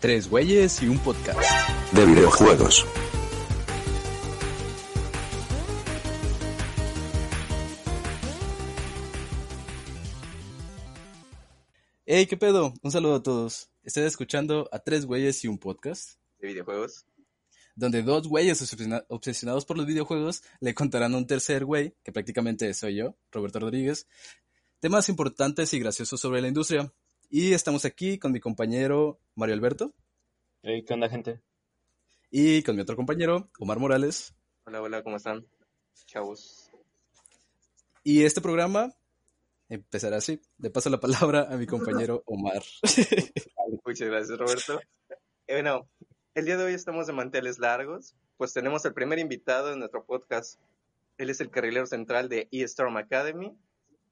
Tres güeyes y un podcast. de videojuegos. Hey, ¿qué pedo? Un saludo a todos. Están escuchando a Tres güeyes y un podcast, de videojuegos. donde dos güeyes obsesiona- obsesionados por los videojuegos le contarán a un tercer güey, que prácticamente soy yo, Roberto Rodríguez, temas importantes y graciosos sobre la industria. Y estamos aquí con mi compañero Mario Alberto Hey, ¿Qué onda, gente? y con mi otro compañero Omar Morales. Hola, hola, ¿cómo están? Chavos. Y este programa empezará así. Le paso la palabra a mi compañero Omar. Muchas gracias, Roberto. Eh, bueno, el día de hoy estamos de manteles largos, pues tenemos el primer invitado en nuestro podcast. Él es el carrilero central de E-Storm Academy,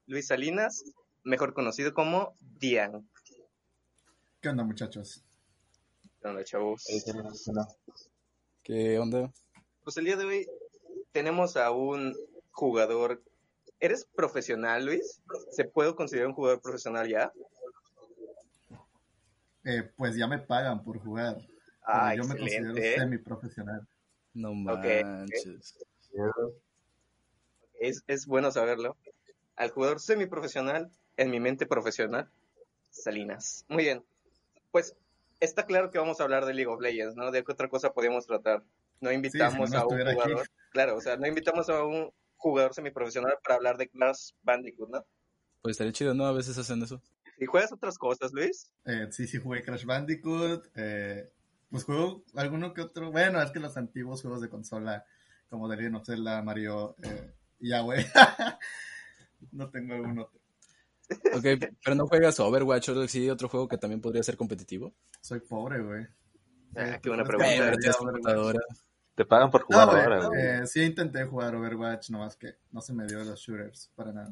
Luis Salinas, mejor conocido como Dian. ¿Qué onda, muchachos? ¿Qué onda, chavos? ¿qué onda? Pues el día de hoy tenemos a un jugador. ¿Eres profesional, Luis? ¿Se puede considerar un jugador profesional ya? Eh, pues ya me pagan por jugar. Ah, yo me considero semiprofesional. No manches. Es, es bueno saberlo. Al jugador semiprofesional, en mi mente profesional, Salinas. Muy bien. Pues está claro que vamos a hablar de League of Legends, ¿no? ¿De qué otra cosa podríamos tratar? No invitamos no a un aquí. jugador. Claro, o sea, no invitamos a un jugador semiprofesional para hablar de Crash Bandicoot, ¿no? Pues estaría chido, ¿no? A veces hacen eso. ¿Y juegas otras cosas, Luis? Eh, sí, sí jugué Crash Bandicoot. eh, pues juego alguno que otro. Bueno, es que los antiguos juegos de consola, como The Legend of Zelda, Mario, eh, y ya, güey. no tengo algún otro. Ok, pero no juegas Overwatch o sí, otro juego que también podría ser competitivo. Soy pobre, güey. Ah, qué buena pregunta. Pero. Te pagan por No, jugar güey, ahora, güey. eh, sí intenté jugar Overwatch, nomás que no se me dio los shooters para nada.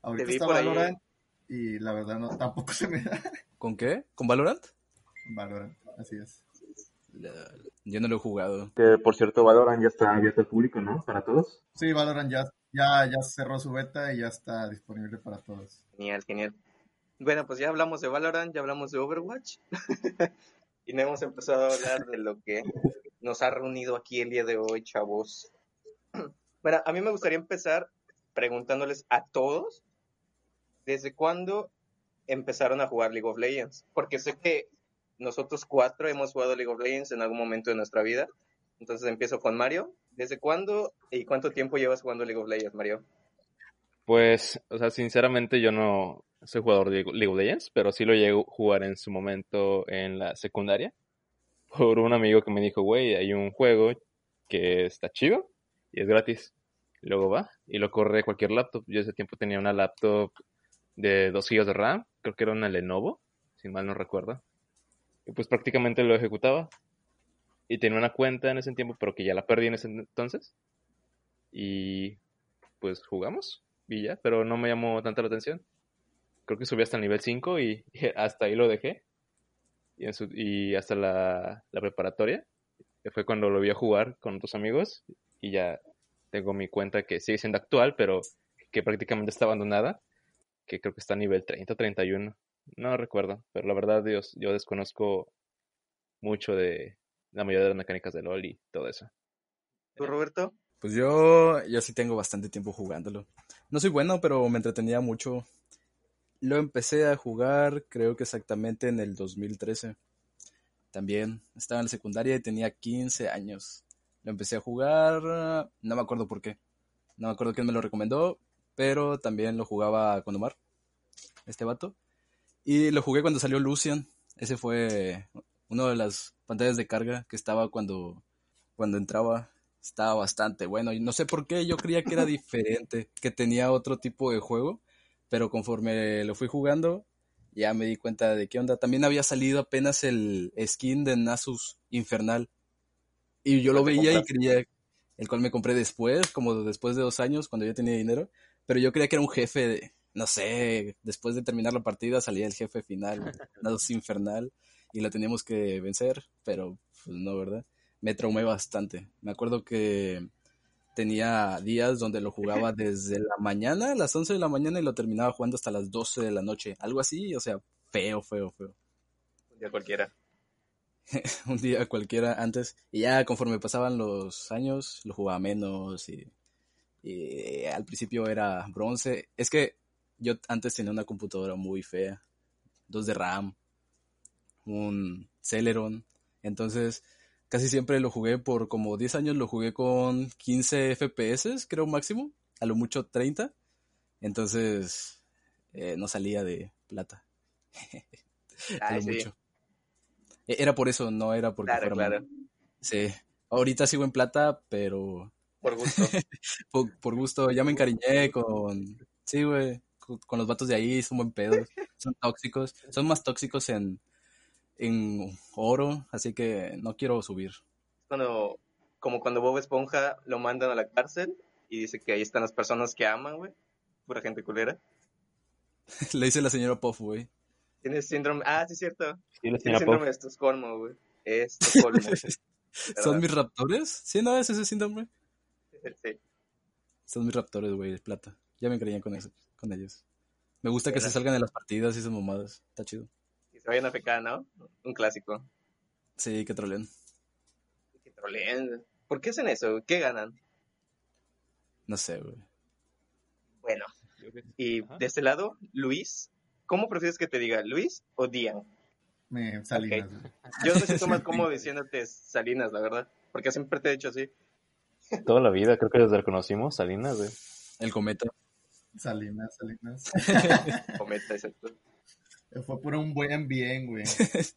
Ahorita está ahí. Valorant y la verdad no, tampoco se me da ¿Con qué? ¿Con Valorant? Valorant, así es. Yo no lo he jugado. Que, por cierto, Valorant ya está abierto al público, ¿no? Para todos. Sí, Valorant ya, ya, ya cerró su beta y ya está disponible para todos. Genial, genial. Bueno, pues ya hablamos de Valorant, ya hablamos de Overwatch. y no hemos empezado a hablar de lo que nos ha reunido aquí el día de hoy, chavos. Bueno, a mí me gustaría empezar preguntándoles a todos, ¿desde cuándo empezaron a jugar League of Legends? Porque sé que nosotros cuatro hemos jugado League of Legends en algún momento de nuestra vida. Entonces empiezo con Mario. ¿Desde cuándo y cuánto tiempo llevas jugando League of Legends, Mario? Pues, o sea, sinceramente yo no soy jugador de League of Legends, pero sí lo llego a jugar en su momento en la secundaria. Por un amigo que me dijo, güey, hay un juego que está chido y es gratis. Luego va y lo corre cualquier laptop. Yo ese tiempo tenía una laptop de 2 GB de RAM, creo que era una Lenovo, si mal no recuerdo. Y pues prácticamente lo ejecutaba. Y tenía una cuenta en ese tiempo, pero que ya la perdí en ese entonces. Y pues jugamos y ya, pero no me llamó tanta la atención. Creo que subí hasta el nivel 5 y, hasta ahí lo dejé. Y, hasta la, la preparatoria, fue cuando lo vi a jugar con otros amigos. Y ya tengo mi cuenta que sigue siendo actual, pero que prácticamente está abandonada. Que creo que está a nivel 30 o 31. No recuerdo, pero la verdad, Dios, yo desconozco mucho de la mayoría de las mecánicas de LOL y todo eso. ¿Tú, Roberto? Pues yo, yo sí tengo bastante tiempo jugándolo. No soy bueno, pero me entretenía mucho. Lo empecé a jugar, creo que exactamente en el 2013. También estaba en la secundaria y tenía 15 años. Lo empecé a jugar, no me acuerdo por qué. No me acuerdo quién me lo recomendó, pero también lo jugaba con Omar, este vato. Y lo jugué cuando salió Lucian. Ese fue una de las pantallas de carga que estaba cuando, cuando entraba. Estaba bastante bueno. Y no sé por qué, yo creía que era diferente, que tenía otro tipo de juego. Pero conforme lo fui jugando, ya me di cuenta de qué onda. También había salido apenas el skin de Nasus Infernal. Y yo lo ¿Cuál te veía y creía, el cual me compré después, como después de dos años, cuando ya tenía dinero. Pero yo creía que era un jefe de, no sé, después de terminar la partida salía el jefe final, Nasus Infernal, y lo teníamos que vencer, pero pues no, ¿verdad? Me traumé bastante. Me acuerdo que tenía días donde lo jugaba desde la mañana, a las 11 de la mañana, y lo terminaba jugando hasta las 12 de la noche. Algo así, o sea, feo, feo, feo. Ya cualquiera. un día cualquiera antes. Y ya conforme pasaban los años, lo jugaba menos y, y al principio era bronce. Es que yo antes tenía una computadora muy fea, dos de RAM, un Celeron. Entonces, casi siempre lo jugué por como 10 años, lo jugué con 15 FPS, creo máximo, a lo mucho 30. Entonces, eh, no salía de plata. a lo sí. mucho. E- Era por eso, no era porque Claro, fuera claro. Sí. Ahorita sigo en plata, pero Por gusto. por, por gusto, ya me encariñé con... Sí, güey, con, con los vatos de ahí, son buen pedo. Son tóxicos. Son más tóxicos en, en oro, así que no quiero subir. Cuando, como cuando Bob Esponja lo mandan a la cárcel y dice que ahí están las personas que aman, güey. Pura gente culera. Le dice la señora Puff, güey. Tienes síndrome. Ah, sí, es cierto. Señora síndrome Pop. de Estocolmo, güey. Estocolmo. ¿Son mis raptores? Sí, no, es ese síndrome. Sí. Son mis raptores, güey, de plata. Ya me encariñé con, eso, con ellos. Me gusta que se salgan de las partidas y esas mamadas. Está chido. Vayan a ¿no? Un clásico. Sí, que troleen. Que troleen. ¿Por qué hacen eso? ¿Qué ganan? No sé, güey. Bueno, y Ajá. de este lado, Luis. ¿Cómo prefieres que te diga, Luis o Dian? Me Salinas, güey. Yo me siento más cómodo diciéndote Salinas, la verdad. Porque siempre te he dicho así. Toda la vida, creo que desde que conocimos, Salinas, güey. El cometa. Salinas, Salinas. Cometa, exacto. Fue por un buen bien, güey.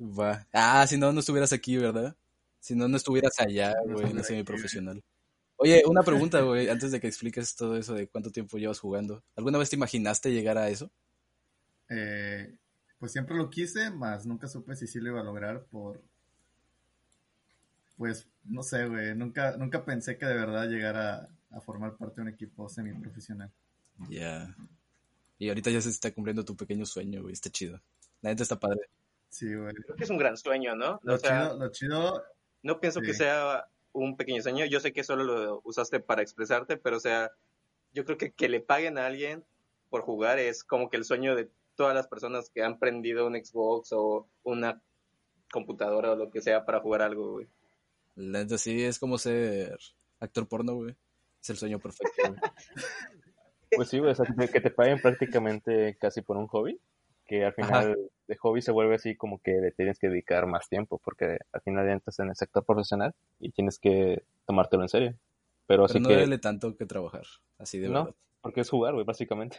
Va. Ah, si no, no estuvieras aquí, ¿verdad? Si no, no estuvieras allá, No güey, ese aquí, profesional. Oye, una pregunta, güey, antes de que expliques todo eso de cuánto tiempo llevas jugando. ¿Alguna vez te imaginaste llegar a eso? Eh, pues siempre lo quise, más nunca supe si sí lo iba a lograr por... Pues, no sé, güey. Nunca, nunca pensé que de verdad llegara a formar parte de un equipo semiprofesional. Ya. Y ahorita ya se está cumpliendo tu pequeño sueño, güey, está chido. La neta está padre. Sí, güey. Creo que es un gran sueño, ¿no? Lo, O sea, chido, lo chido, no pienso que sea un pequeño sueño. Yo sé que solo lo usaste para expresarte, pero o sea, yo creo que que le paguen a alguien por jugar es como que el sueño de todas las personas que han prendido un Xbox o una computadora o lo que sea para jugar algo, güey. La neta sí es como ser actor porno, güey. Es el sueño perfecto, güey. Pues sí, güey, o sea, que te paguen prácticamente casi por un hobby, que al final de hobby se vuelve así como que le tienes que dedicar más tiempo, porque al final entras en el sector profesional y tienes que tomártelo en serio. Pero así Pero no que, duele tanto que trabajar, así de No. verdad. porque es jugar, güey, básicamente.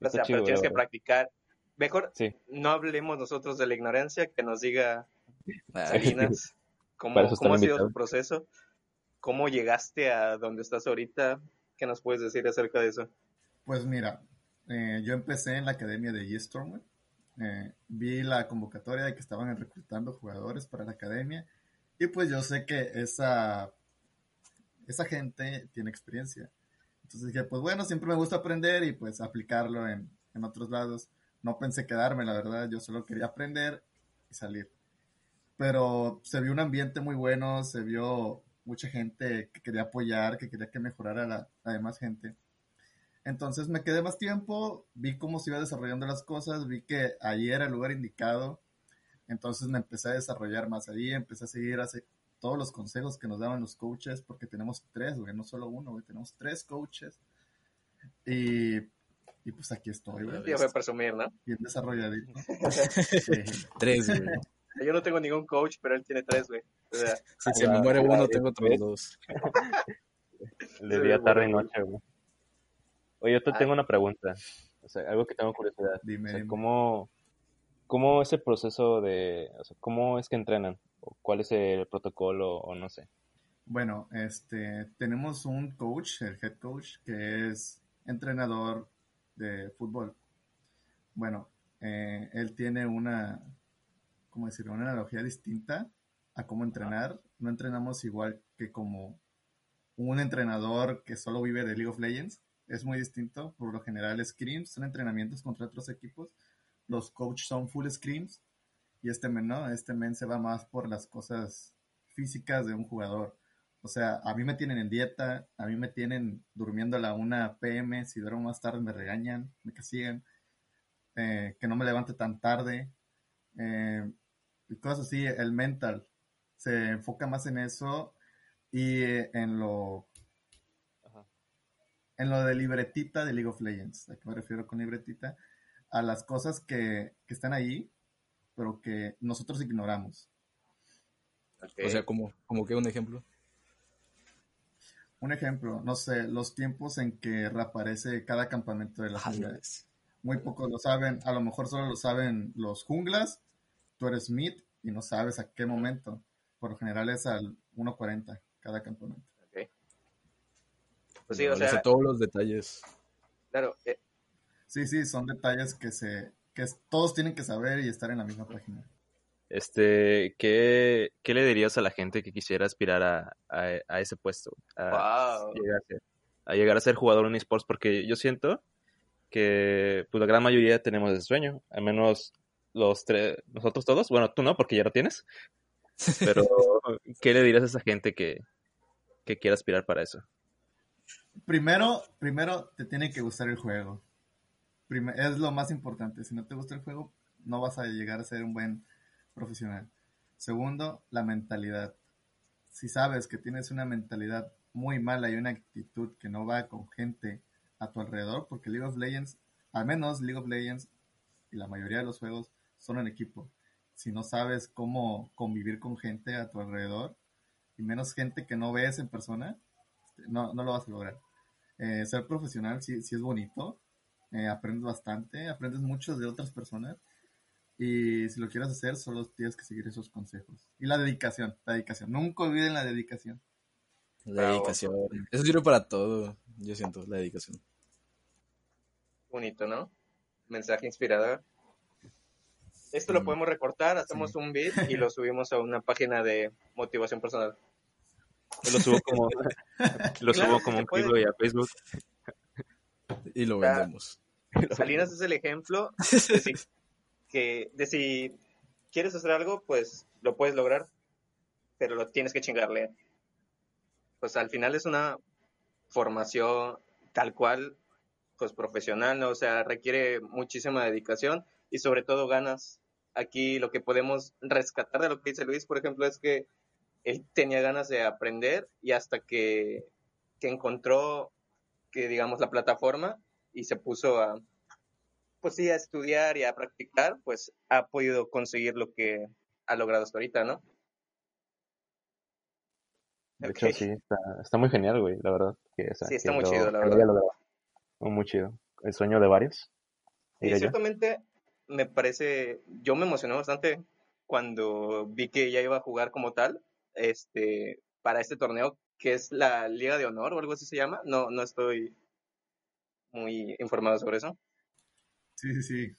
O sea, chido, pero tienes que practicar. Mejor Sí, no hablemos nosotros de la ignorancia, que nos diga Ah, Salinas cómo, cómo ha sido tu proceso, cómo llegaste a donde estás ahorita, ¿qué nos puedes decir acerca de eso? pues mira, eh, yo empecé en la academia de G-Storm, güey. Eh, vi la convocatoria de que estaban reclutando jugadores para la academia y pues yo sé que esa, esa gente tiene experiencia. Entonces dije, pues bueno, siempre me gusta aprender y pues aplicarlo en, en otros lados. No pensé quedarme, la verdad, yo solo quería aprender y salir. Pero se vio un ambiente muy bueno, se vio mucha gente que quería apoyar, que quería que mejorara la, la demás gente. Entonces me quedé más tiempo, vi cómo se iba desarrollando las cosas, vi que ahí era el lugar indicado. Entonces me empecé a desarrollar más ahí, empecé a seguir hace- todos los consejos que nos daban los coaches, porque tenemos tres, güey, no solo uno, güey, tenemos tres coaches. Y, y pues aquí estoy, güey, Ya voy a presumir, ¿no? bien desarrolladito. Sí. Tres, güey. Yo no tengo ningún coach, pero él tiene tres, güey. Si se me muere uno, tengo otros dos. de día, tarde y noche, güey. Oye, yo te Ah. tengo una pregunta, o sea, algo que tengo curiosidad. Dime, O sea, dime. ¿cómo, ¿Cómo es el proceso de, o sea, cómo es que entrenan? ¿O ¿Cuál es el protocolo o no sé? Bueno, este, tenemos un coach, el head coach, que es entrenador de fútbol. Bueno, eh, él tiene una, ¿cómo decirlo? Una analogía distinta a cómo entrenar. No entrenamos igual que como un entrenador que solo vive de League of Legends. Es muy distinto. Por lo general, scrims son entrenamientos contra otros equipos. Los coaches son full scrims. Y este men no, este men se va más por las cosas físicas de un jugador. O sea, a mí me tienen en dieta, a mí me tienen durmiendo a la 1 pm, si duermo más tarde me regañan, me castigan, eh, que no me levante tan tarde, eh, cosas así, el mental. Se enfoca más en eso y en lo Ajá. en lo de libretita de League of Legends. ¿A qué me refiero con libretita? A las cosas que, que están ahí, pero que nosotros ignoramos. O sea, como, como que un ejemplo. Un ejemplo, no sé, los tiempos en que reaparece cada campamento de la jungla. Jales. Muy pocos lo saben, a lo mejor solo lo saben los junglas, tú eres mid y no sabes a qué momento. Por lo general es al 1.40 cada campamento. Ok. Pues sí, o sea, todos los detalles. claro, eh, Sí, sí, son detalles que se que todos tienen que saber y estar en la misma página. Este, ¿qué, qué le dirías a la gente que quisiera aspirar a, a, a ese puesto? A, wow. llegar a, ser, a llegar a ser jugador en esports, porque yo siento que pues, la gran mayoría tenemos ese sueño, al menos los tres, nosotros todos, bueno, tú no, porque ya lo tienes, pero ¿qué le dirías a esa gente que, que quiera aspirar para eso? Primero, primero te tiene que gustar el juego. Es lo más importante. Si no te gusta el juego, no vas a llegar a ser un buen profesional. Segundo, la mentalidad. Si sabes que tienes una mentalidad muy mala y una actitud que no va con gente a tu alrededor, porque League of Legends, al menos League of Legends y la mayoría de los juegos son en equipo. Si no sabes cómo convivir con gente a tu alrededor, y menos gente que no ves en persona, no, no lo vas a lograr. Eh, ser profesional sí, sí es bonito, eh, aprendes bastante, aprendes mucho de otras personas y si lo quieres hacer solo tienes que seguir esos consejos. Y la dedicación, la dedicación, nunca olviden la dedicación. La Bravo. dedicación. Eso sirve para todo, yo siento, la dedicación. Bonito, ¿no? Mensaje inspirador. Esto lo podemos recortar, hacemos Sí. un beat y lo subimos a una página de motivación personal. Lo subo como, lo Claro, subo sí como un puede. giveaway a Facebook. Y lo vendemos. Salinas es el ejemplo de si, que, de si quieres hacer algo, pues lo puedes lograr, pero lo tienes que chingarle. Pues al final es una formación tal cual, pues profesional, ¿no? O sea, requiere muchísima dedicación y sobre todo ganas. Aquí lo que podemos rescatar de lo que dice Luis, por ejemplo, es que él tenía ganas de aprender y hasta que, que encontró que digamos la plataforma y se puso a pues sí a estudiar y a practicar pues ha podido conseguir lo que ha logrado hasta ahorita no De hecho, sí, está, está muy genial, güey, la verdad. Que, o sea, Sí, está que muy lo- chido, la lo verdad. logrado. Muy, chido. El sueño de varios. y ciertamente me parece yo me emocioné bastante cuando vi que ya iba a jugar como tal este para este torneo que es la Liga de Honor o algo así se llama no no estoy muy informado sobre eso Sí, sí, sí.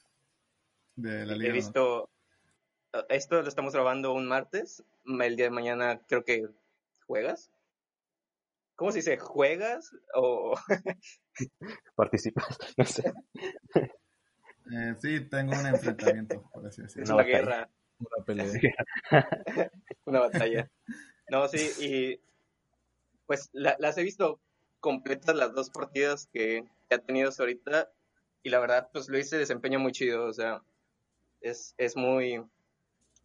De la he liga. ¿no? visto esto lo estamos grabando un martes el día de mañana creo que juegas ¿Cómo se dice? ¿Juegas? O Participas, no sé. Eh, sí, tengo un enfrentamiento, por así es decirlo. Una guerra, Una pelea. una batalla? No, sí, y pues la- las he visto completas las dos partidas que, que ha tenido hasta ahorita y la verdad, pues Luis se desempeña muy chido, o sea, es, es muy,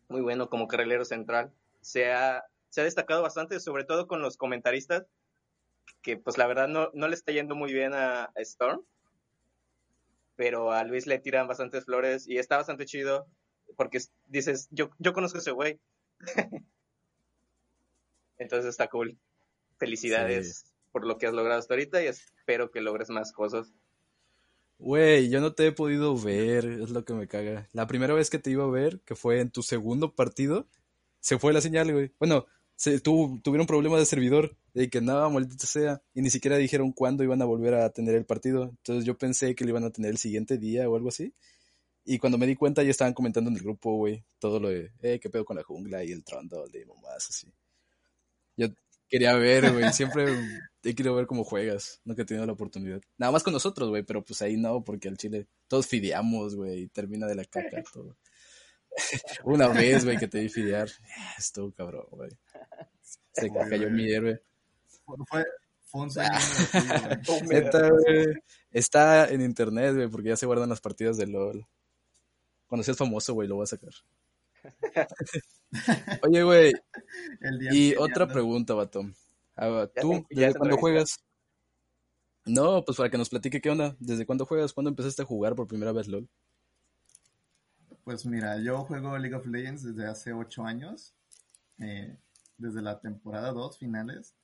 muy bueno como carrilero central. Se ha, se ha destacado bastante, sobre todo con los comentaristas, que pues la verdad no, no le está yendo muy bien a, a Storm, pero a Luis le tiran bastantes flores y está bastante chido porque es- dices, yo, yo conozco a ese güey. Entonces está cool. Felicidades por lo que has logrado hasta ahorita y espero que logres más cosas. Güey, yo no te he podido ver, es lo que me caga. La primera vez que te iba a ver, que fue en tu segundo partido, se fue la señal, güey. Bueno, se tu- tuvieron problemas de servidor, de que nada, maldita sea, y ni siquiera dijeron cuándo iban a volver a tener el partido. Entonces yo pensé que lo iban a tener el siguiente día o algo así. Y cuando me di cuenta ya estaban comentando en el grupo, güey, todo lo de, eh, qué pedo con la jungla y el trondol y mamás así. Yo quería ver, güey, siempre he querido ver cómo juegas, nunca he tenido la oportunidad. Nada más con nosotros, güey, pero pues ahí no, porque al chile todos fideamos, güey, y termina de la caca todo. Una vez, güey, que te vi fidear, estuvo cabrón, güey. Se cayó mi héroe. Fue, fue, un sueño divertido, güey. Neta, güey, está en internet, güey, porque ya se guardan las partidas de LOL. Cuando seas famoso, güey, lo voy a sacar. Oye, güey, y que otra pregunta, vato. Ah, ¿Tú, ya desde cuándo juegas? No, pues para que nos platique qué onda. ¿Desde cuándo juegas? ¿Cuándo empezaste a jugar por primera vez LOL? Pues mira, yo juego League of Legends desde hace 8 años, eh, desde la temporada 2 finales.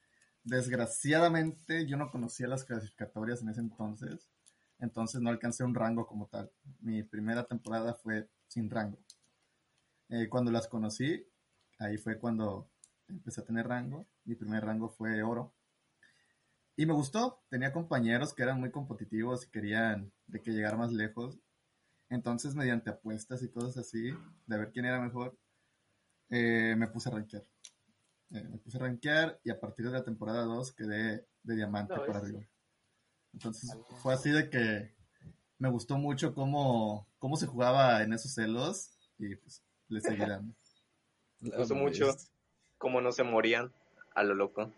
Desgraciadamente yo no conocía las clasificatorias en ese entonces, entonces no alcancé un rango como tal. Mi primera temporada fue sin rango. Eh, cuando las conocí, ahí fue cuando empecé a tener rango. Mi primer rango fue oro. Y me gustó, tenía compañeros que eran muy competitivos y querían de que llegara más lejos. Entonces, mediante apuestas y cosas así, de ver quién era mejor, eh, me puse a rankear. Eh, me puse a rankear y a partir de la temporada 2 quedé de diamante No, para es- arriba. Entonces, fue así de que me gustó mucho cómo, cómo se jugaba en esos celos y pues le seguí dando. Me gustó mucho. Cómo no se morían a lo loco.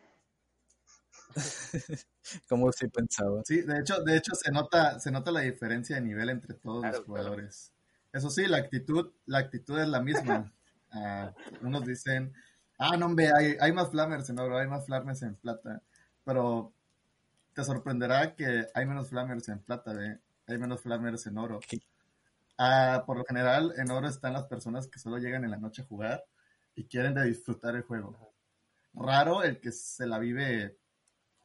Como si pensaba. Sí, de hecho, de hecho se nota, se nota la diferencia de nivel entre todos Claro, los jugadores. Eso sí, la actitud, la actitud es la misma. Ah, unos dicen, ah, no, hombre, hay, hay más flammers en oro, hay más flammers en plata. Pero te sorprenderá que hay menos flammers en plata, ¿ve? hay menos flammers en oro. Ah, por lo general, en oro están las personas que solo llegan en la noche a jugar y quieren de disfrutar el juego. Raro el que se la vive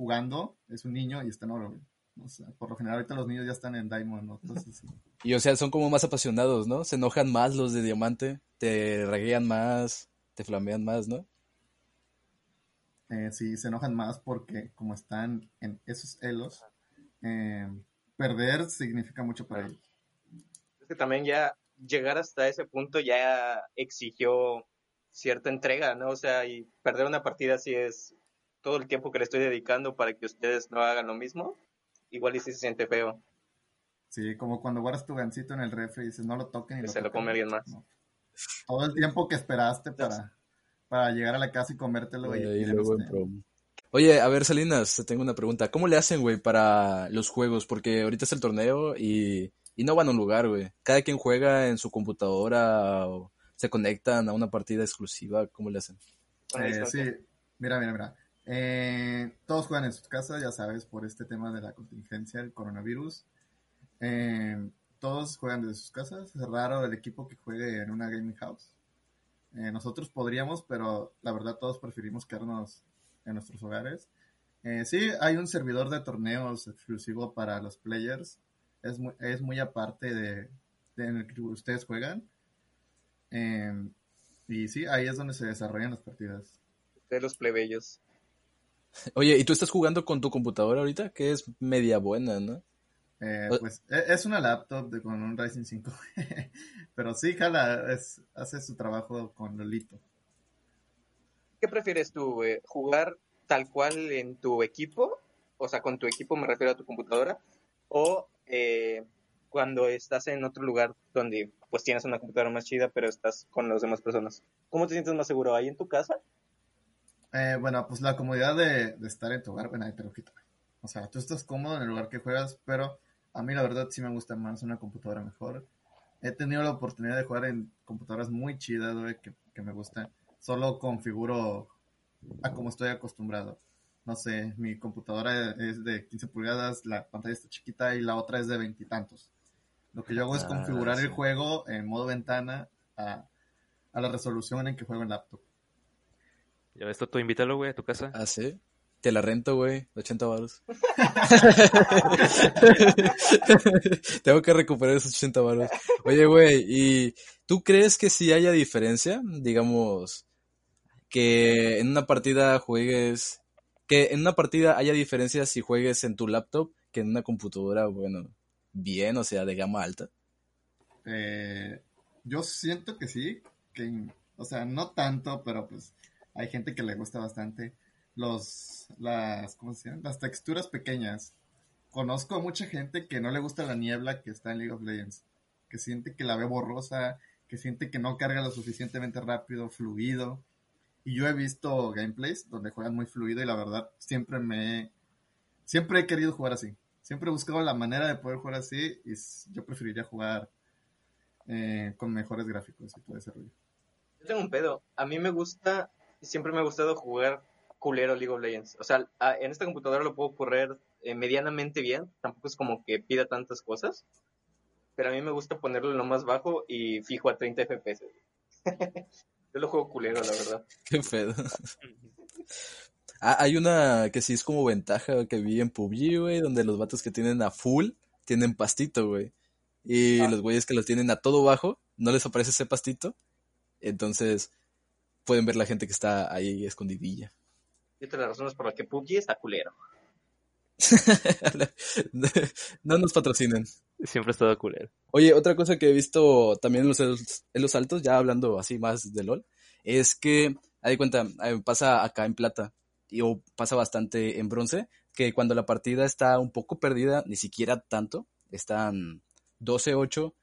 jugando es un niño y está en oro. güey. O sea, por lo general ahorita los niños ya están en Diamond, ¿no? Entonces, sí. Y o sea, son como más apasionados, ¿no? Se enojan más los de diamante, te raguean más, te flamean más, ¿no? Eh, sí, se enojan más porque como están en esos elos, eh, perder significa mucho para ellos. Es que también ya llegar hasta ese punto ya exigió cierta entrega, ¿no? O sea, y perder una partida así es todo el tiempo que le estoy dedicando para que ustedes no hagan lo mismo. Igual y sí se siente feo. Sí, como cuando guardas tu gancito en el refri y dices no lo toquen y Que lo se lo tocan". come alguien más. No. Todo el tiempo que esperaste para, para llegar a la casa y comértelo y, Eh, y luego en. Oye, a ver, Salinas, te tengo una pregunta. ¿Cómo le hacen, güey, para los juegos? Porque ahorita es el torneo y, y no van a un lugar, güey. Cada quien juega en su computadora o se conectan a una partida exclusiva. ¿Cómo le hacen? Eh, sí, mira, mira, mira. Eh, todos juegan en sus casas, ya sabes, por este tema de la contingencia, el coronavirus. Eh, todos juegan desde sus casas. Es raro el equipo que juegue en una gaming house. Eh, nosotros podríamos, pero la verdad todos preferimos quedarnos en nuestros hogares. Eh, sí, hay un servidor de torneos exclusivo para los players. Es muy, aparte de, de en el que ustedes juegan. Y sí, ahí es donde se desarrollan las partidas. De los plebeyos. Oye, ¿y tú estás jugando con tu computadora ahorita? Que es media buena, ¿no? Eh, pues e- es una laptop de, con un Ryzen 5. Pero sí, jala, es, hace su trabajo con Lolito. ¿Qué prefieres tú, güey? ¿Jugar tal cual en tu equipo? O sea, con tu equipo me refiero a tu computadora. O eh, cuando estás en otro lugar donde pues tienes una computadora más chida, pero estás con las demás personas. ¿Cómo te sientes más seguro? ¿Ahí en tu casa? Eh, bueno, pues la comodidad de, de estar en tu hogar, bueno, ahí te lo quito. O sea, tú estás cómodo en el lugar que juegas, pero a mí la verdad sí me gusta más una computadora mejor. He tenido la oportunidad de jugar en computadoras muy chidas, güey, que, que me gustan. Solo configuro a como estoy acostumbrado. No sé, mi computadora es de 15 pulgadas, la pantalla está chiquita y la otra es de veintitantos. Lo que yo hago es Ah, configurar sí. el juego en modo ventana a, a la resolución en que juego en laptop. Ya ves, tú invítalo, güey, a tu casa. Ah, sí. Te la rento, güey. 80 baros. Tengo que recuperar esos 80 baros. Oye, güey, ¿y tú crees que si haya diferencia? Digamos, que en una partida juegues... Que en una partida haya diferencia si juegues en tu laptop que en una computadora, bueno, bien, o sea, de gama alta. Eh, yo siento que sí, que, o sea, no tanto, pero pues hay gente que le gusta bastante los, las, ¿cómo se llaman? Las texturas pequeñas. Conozco a mucha gente que no le gusta la niebla que está en League of Legends, que siente que la ve borrosa, que siente que no carga lo suficientemente rápido, fluido. Y yo he visto gameplays donde juegan muy fluido y la verdad siempre me, siempre he querido jugar así. Siempre he buscado la manera de poder jugar así y yo preferiría jugar eh, con mejores gráficos y todo ese rollo. Yo tengo un pedo. A mí me gusta, siempre me ha gustado jugar culero League of Legends. O sea, en esta computadora lo puedo correr eh, medianamente bien. Tampoco es como que pida tantas cosas. Pero a mí me gusta ponerlo en lo más bajo y fijo a 30 FPS. Yo lo juego culero, la verdad. Qué pedo. Ah, hay una que sí es como ventaja que vi en PUBG, güey, donde los vatos que tienen a full tienen pastito, güey. Y Ah. los güeyes que los tienen a todo bajo, no les aparece ese pastito. Entonces, pueden ver la gente que está ahí escondidilla. Y otra de las razones por las que PUBG está culero. no nos patrocinen. Siempre he estado culero. Oye, otra cosa que he visto también en los, en los altos, ya hablando así más de LOL, es que, hay cuenta, eh, pasa acá en plata, y o pasa bastante en bronce, que cuando la partida está un poco perdida, ni siquiera tanto, están 12-8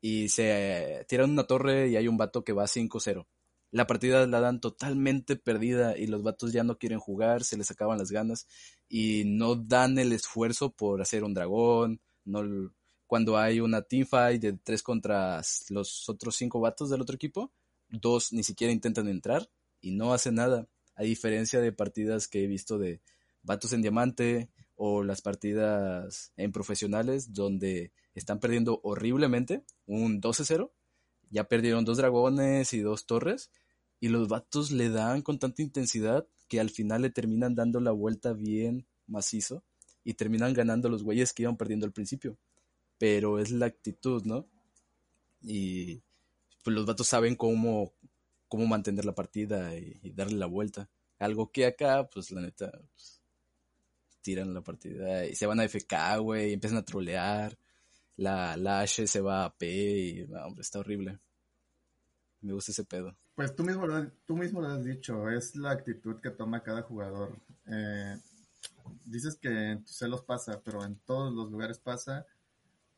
y se tiran una torre y hay un vato que va 5-0. La partida la dan totalmente perdida y los vatos ya no quieren jugar, se les acaban las ganas y no dan el esfuerzo por hacer un dragón, no, cuando hay una teamfight de tres contra los otros cinco vatos del otro equipo, dos ni siquiera intentan entrar y no hacen nada. A diferencia de partidas que he visto de vatos en diamante o las partidas en profesionales donde están perdiendo horriblemente, un 12-0, ya perdieron dos dragones y dos torres y los vatos le dan con tanta intensidad que al final le terminan dando la vuelta bien macizo y terminan ganando los güeyes que iban perdiendo al principio pero es la actitud, ¿no? Y pues los vatos saben cómo, cómo mantener la partida y, darle la vuelta. Algo que acá, pues la neta, pues, tiran la partida y se van a FK, güey, y empiezan a trolear. La, la Ashe se va a P y, hombre, está horrible. Me gusta ese pedo. Pues tú mismo, lo, tú mismo lo has dicho, es la actitud que toma cada jugador. Eh, dices que en tus celos pasa, pero en todos los lugares pasa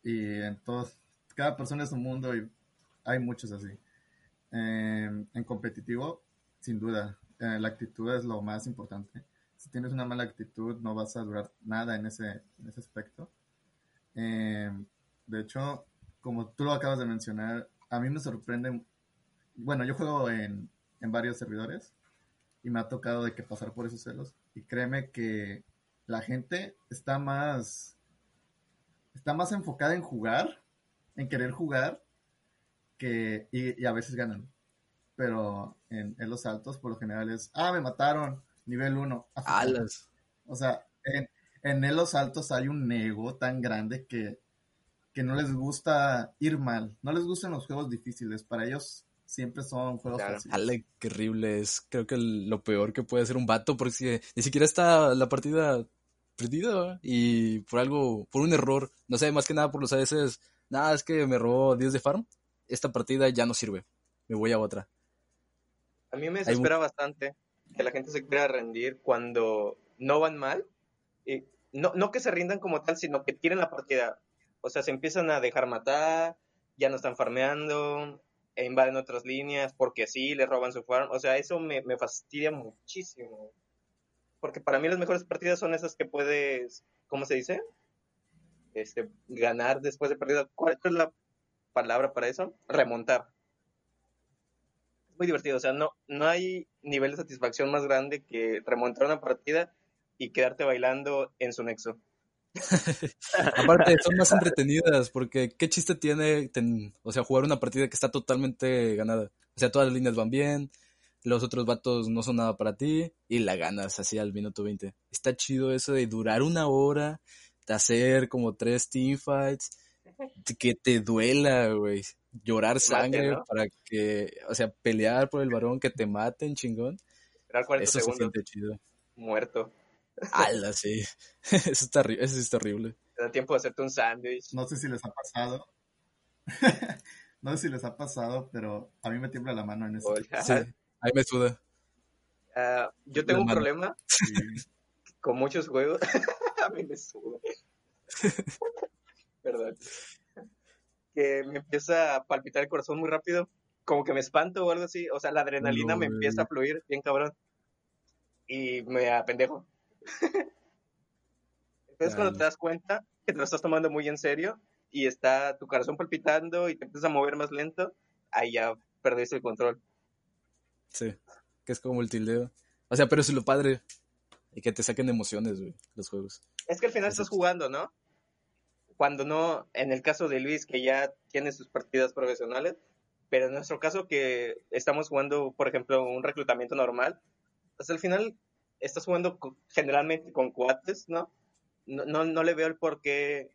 y en todos, cada persona es un mundo y hay muchos así. Eh, en competitivo, sin duda, eh, la actitud es lo más importante. Si tienes una mala actitud, no vas a durar nada en ese, en ese aspecto. De hecho, como tú lo acabas de mencionar, a mí me sorprende, bueno, yo juego en, en varios servidores y me ha tocado de que pasar por esos celos y créeme que la gente está más está más enfocada en jugar, en querer jugar, que, y, y a veces ganan. Pero en, en, los altos, por lo general es, ah, me mataron, nivel 1. Alas. O sea, en, en los altos hay un ego tan grande que, que no les gusta ir mal. No les gustan los juegos difíciles. Para ellos siempre son juegos Claro. fáciles. Ale, qué horrible es. Creo que el- lo peor que puede hacer un vato, porque ni siquiera está la partida perdida y por algo, por un error, no sé, más que nada por los AS, nada, es que me robó 10 de farm, esta partida ya no sirve, me voy a otra. A mí me Hay desespera bastante que la gente se quiera rendir cuando no van mal. Y no, no que se rindan como tal, sino que tiren la partida. O sea, se empiezan a dejar matar, ya no están farmeando, invaden otras líneas porque sí, les roban su farm. O sea, eso me, me fastidia muchísimo. Porque para mí las mejores partidas son esas que puedes, ¿cómo se dice? Este, ganar después de perdida. ¿Cuál es la palabra para eso? Remontar es muy divertido. O sea, no, no hay nivel de satisfacción más grande que remontar una partida y quedarte bailando en su nexo. Aparte, son más entretenidas, porque qué chiste tiene, ten- o sea, jugar una partida que está totalmente ganada. O sea, todas las líneas van bien, los otros vatos no son nada para ti, y la ganas así al minuto 20. Está chido eso de durar una hora, de hacer como tres teamfights, que te duela, güey. Llorar sangre ¿no? para que, o sea, pelear por el varón, que te maten, chingón. Esperar 40 Eso se segundos siente chido. muerto. Ala, sí. Eso está, eso sí está horrible. Te da tiempo de hacerte un sándwich. No sé si les ha pasado. no sé si les ha pasado, pero a mí me tiembla la mano en ese. Hola. Sí, ahí me suda. Ah, yo tengo un problema Sí. con muchos juegos. a mí me sube. Perdón. Que me empieza a palpitar el corazón muy rápido. Como que me espanto o algo así. O sea, la adrenalina No, me empieza a fluir bien cabrón. Y me apendejo. Entonces cuando te das cuenta que te lo estás tomando muy en serio y está tu corazón palpitando y te empiezas a mover más lento, ahí ya perdiste el control. Sí, que es como el tildeo. O sea, pero es lo padre. Y que te saquen emociones, güey, los juegos. Es que al final Exacto. estás jugando, ¿no? Cuando no, en el caso de Luis, que ya tiene sus partidas profesionales, pero en nuestro caso que estamos jugando, por ejemplo, un reclutamiento normal, pues al final estás jugando generalmente con cuates, ¿no? No, no, no le veo el por qué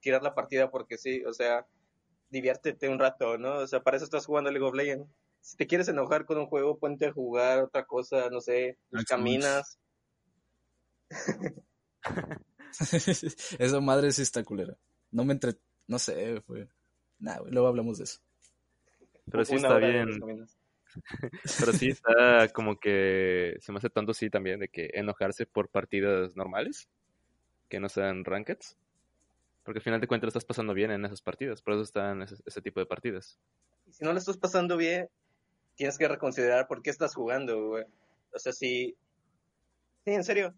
tirar la partida porque sí, o sea, diviértete un rato, ¿no? O sea, para eso estás jugando League of Legends. Si te quieres enojar con un juego, ponte a jugar otra cosa, no sé, Xbox. caminas. Esa madre sí está culera. No me entre... No sé, fue... Nah, güey, luego hablamos de eso. Pero sí Una está bien. Pero sí está como que se me hace tanto sí también de que enojarse por partidas normales que no sean rankeds. Porque al final de cuentas lo estás pasando bien en esas partidas. Por eso están ese, ese tipo de partidas. Si no lo estás pasando bien, tienes que reconsiderar por qué estás jugando, güey. O sea, si... Sí, en serio.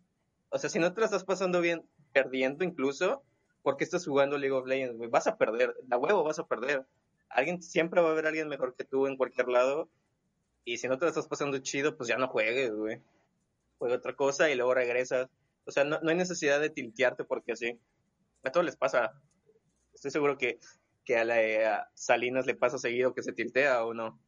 O sea, si no te la estás pasando bien, perdiendo incluso, ¿por qué estás jugando League of Legends, güey? Vas a perder. La huevo vas a perder. Alguien, siempre va a haber alguien mejor que tú en cualquier lado. Y si no te la estás pasando chido, pues ya no juegues, güey. Juega otra cosa y luego regresas. O sea, no, no hay necesidad de tiltearte porque así. A todos les pasa. Estoy seguro que, que a, la, a Salinas le pasa seguido que se tiltea o no.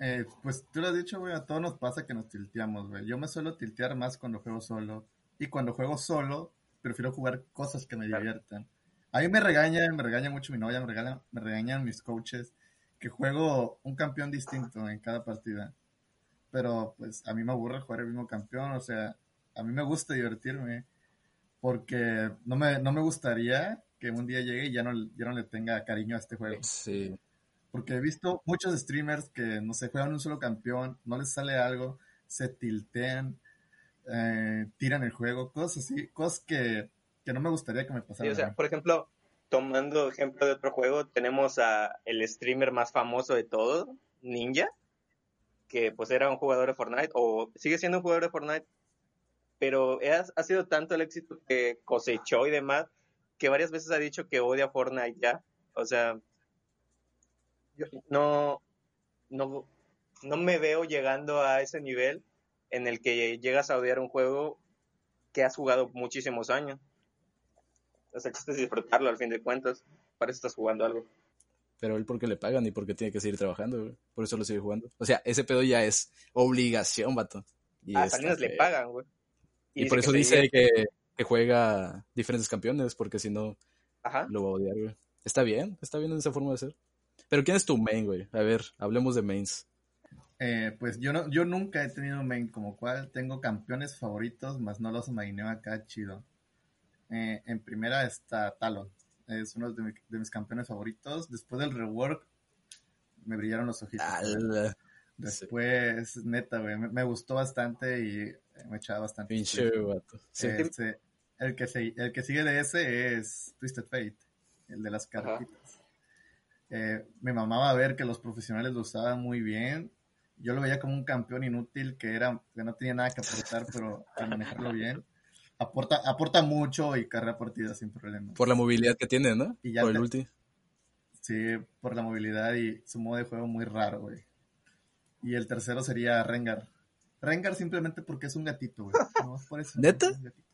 Eh, pues tú lo has dicho, güey, a todos nos pasa que nos tilteamos, güey. Yo me suelo tiltear más cuando juego solo. Y cuando juego solo, prefiero jugar cosas que me diviertan. A mí me regaña, me regaña mucho mi novia, me, regala, me regañan mis coaches que juego un campeón distinto en cada partida. Pero pues a mí me aburre jugar el mismo campeón, o sea, a mí me gusta divertirme porque no me, no me gustaría que un día llegue y ya no, ya no le tenga cariño a este juego. Sí. Porque he visto muchos streamers que, no sé, juegan un solo campeón, no les sale algo, se tiltean, eh, tiran el juego, cosas así, cosas que, que no me gustaría que me Sí, pasaran. o sea, por ejemplo, tomando ejemplo de otro juego, tenemos a el streamer más famoso de todos, Ninja, que pues era un jugador de Fortnite, o sigue siendo un jugador de Fortnite, pero ha, ha sido tanto el éxito que cosechó y demás, que varias veces ha dicho que odia Fortnite ya. O sea, yo no, no, no me veo llegando a ese nivel en el que llegas a odiar un juego que has jugado muchísimos años. O sea, es disfrutarlo al fin de cuentas. Para eso estás jugando algo. Pero él porque le pagan y porque tiene que seguir trabajando, güey. Por eso lo sigue jugando. O sea, ese pedo ya es obligación, vato. Y a está Salinas le pagan, güey. Y, por que eso dice que, que juega diferentes campeones, porque si no, Ajá. lo va a odiar, güey. Está bien, está bien esa forma de ser. Pero ¿quién es tu main, güey? A ver, hablemos de mains. Eh, pues yo, no, yo nunca he tenido main como cual, tengo campeones favoritos, más no los maineo acá chido. Eh, en primera está Talon, es uno de, mi- de mis campeones favoritos. Después del rework, me brillaron los ojitos. Al Después, neta, güey, me, me gustó bastante y eh, me echaba bastante. pinche vato. Sí. Este, el, que se- el que sigue de ese es Twisted Fate, el de las cartitas. Eh, me mamaba ver que los profesionales lo usaban muy bien. Yo lo veía como un campeón inútil que era que no tenía nada que aportar, pero al manejarlo bien. Aporta, aporta mucho y carga partidas sin problema. Por la movilidad que tiene, ¿no? Y ya Por el ulti. Sí, por la movilidad y su modo de juego muy raro, güey. Y el tercero sería Rengar. Rengar simplemente porque es un gatito, güey. No, por eso. ¿Neta? Es un gatito.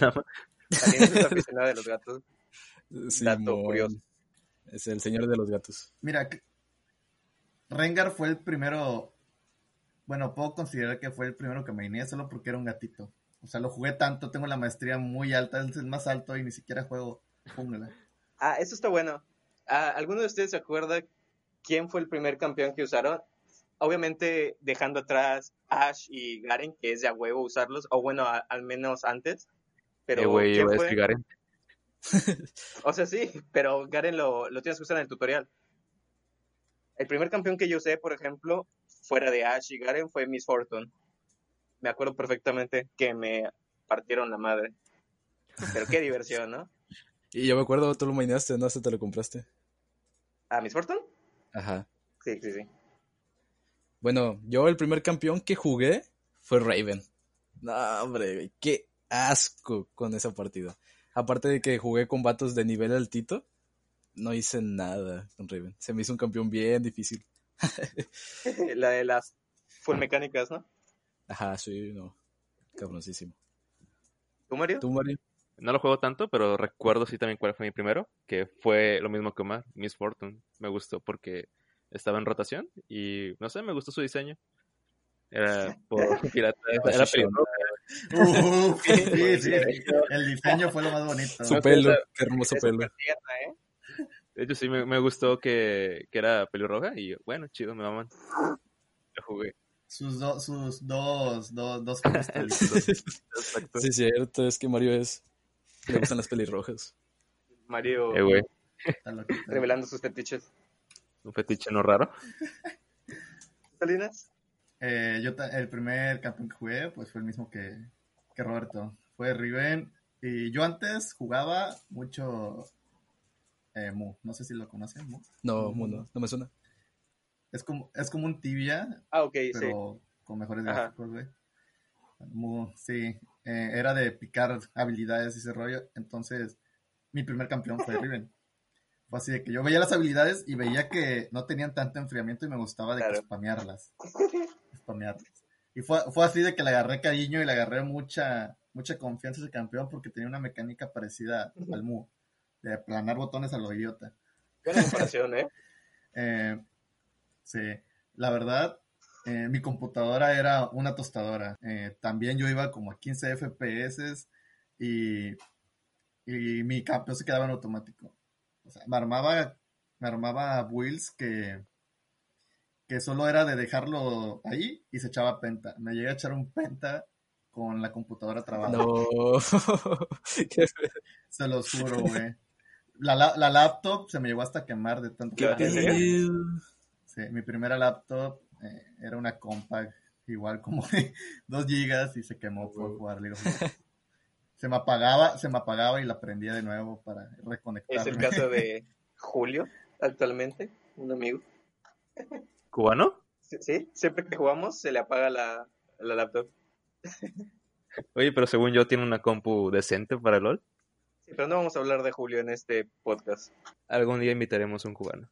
Nada más. Salinas es aficionado de los gatos. Simón. curioso. Es el señor de los gatos. Mira, Rengar fue el primero. Bueno, puedo considerar que fue el primero que me iné solo porque era un gatito. O sea, lo jugué tanto, tengo la maestría muy alta, es el más alto y ni siquiera juego jungla. Ah, eso está bueno. Ah, ¿Alguno de ustedes se acuerda quién fue el primer campeón que usaron? Obviamente dejando atrás Ash y Garen, que es de a huevo usarlos, o bueno, a- al menos antes. Pero Eh, güey, ¿quién fue? Garen. O sea, sí, pero Garen lo, lo tienes que usar en el tutorial. El primer campeón que yo usé, por ejemplo, fuera de Ash y Garen, fue Miss Fortune. Me acuerdo perfectamente que me partieron la madre. Pero qué diversión, ¿no? Y yo me acuerdo, tú lo maineaste, ¿no? Hasta te lo compraste. ¿A Miss Fortune? Ajá. Sí, sí, sí. Bueno, yo el primer campeón que jugué fue Raven. No, hombre, qué asco con esa partida. Aparte de que jugué con vatos de nivel altito, no hice nada con Raven. Se me hizo un campeón bien difícil. la de las full mecánicas, ¿no? Ajá, sí, no. Cabroncísimo. ¿Tú, Mario? ¿Tú, Mario? No lo juego tanto, pero recuerdo sí también cuál fue mi primero, que fue lo mismo que Omar, Miss Fortune. Me gustó porque estaba en rotación y no sé, me gustó su diseño. Era por pirata, era pelirroja. Uf, sí, sí, sí. El diseño fue lo más bonito. Su pelo, qué hermoso pelo. ¿eh? De hecho, sí, me, me gustó que, que era pelirroja y bueno, chido, me maman. Lo jugué. Sus, do- sus dos, dos, dos. Exacto. Sí, es cierto, es que Mario es. Le gustan las pelirrojas. Mario Eh, güey, revelando sus fetiches. un fetiche no raro. ¿Salinas? Eh, yo el primer campeón que jugué pues fue el mismo que, que Roberto. Fue Riven. Y yo antes jugaba mucho eh, Mu. No sé si lo conocen, Mu. No, mundo, no me suena. Es como, es como un tibia, Ah, ok, sí. pero con mejores Ajá. gráficos, güey. Mu, sí. Eh, era de picar habilidades y ese rollo. Entonces, mi primer campeón fue Riven. Fue así de que yo veía las habilidades y veía que no tenían tanto enfriamiento y me gustaba de que Claro. spamearlas. spamearlas. Y fue, fue así de que le agarré cariño y le agarré mucha, mucha confianza a ese campeón porque tenía una mecánica parecida al Mu. De aplanar botones a lo idiota. Buena comparación, ¿eh? Eh, sí, la verdad, eh, mi computadora era una tostadora. Eh, también yo iba como a 15 FPS y, y mi campeón se quedaba en automático. O sea, me armaba, me armaba builds que, que solo era de dejarlo ahí y se echaba penta. Me llegué a echar un penta con la computadora trabada. No. Se lo juro, güey. La, la, la laptop se me llegó hasta quemar de tanto Qué. Sí, mi primera laptop eh, era una compact, igual como de 2 gigas y se quemó por jugar League of. Se me apagaba, se me apagaba y la prendía de nuevo para Es reconectarme. el caso de Julio, actualmente, un amigo. ¿Cubano? Sí, sí, siempre que jugamos se le apaga la, la laptop. Oye, pero según yo tiene una compu decente para LOL. Sí, pero no vamos a hablar de Julio en este podcast. Algún día invitaremos a un cubano.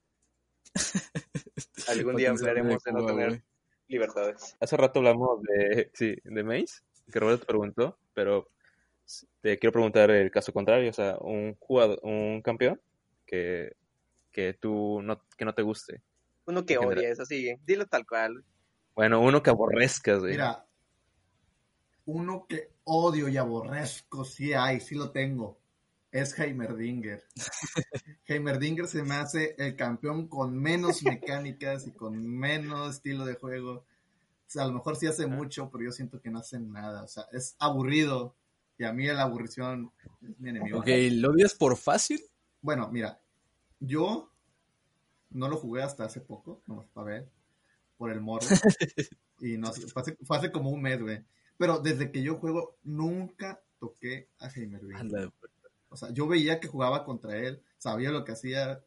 Algún día hablaremos de no tener libertades. Hace rato hablamos de, sí, de Maze, que Roberto preguntó, pero te quiero preguntar el caso contrario, o sea, un jugador, un campeón que, que tú no, que no te guste. Uno que En general. odia, es así. Dilo tal cual. Bueno, uno que aborrezcas, güey. Mira, uno que odio y aborrezco, sí hay, sí lo tengo. Es Heimerdinger. Heimerdinger se me hace el campeón con menos mecánicas y con menos estilo de juego. O sea, a lo mejor sí hace mucho, pero yo siento que no hacen nada. O sea, es aburrido. Y a mí la aburrición es mi enemigo. Ok, ¿lo odias por fácil? Bueno, mira, yo no lo jugué hasta hace poco, nomás para ver, por el morro. y no sé, fue hace, fue hace como un mes, güey. Pero desde que yo juego, nunca toqué a Heimerdinger. O sea, yo veía que jugaba contra él, sabía lo que hacía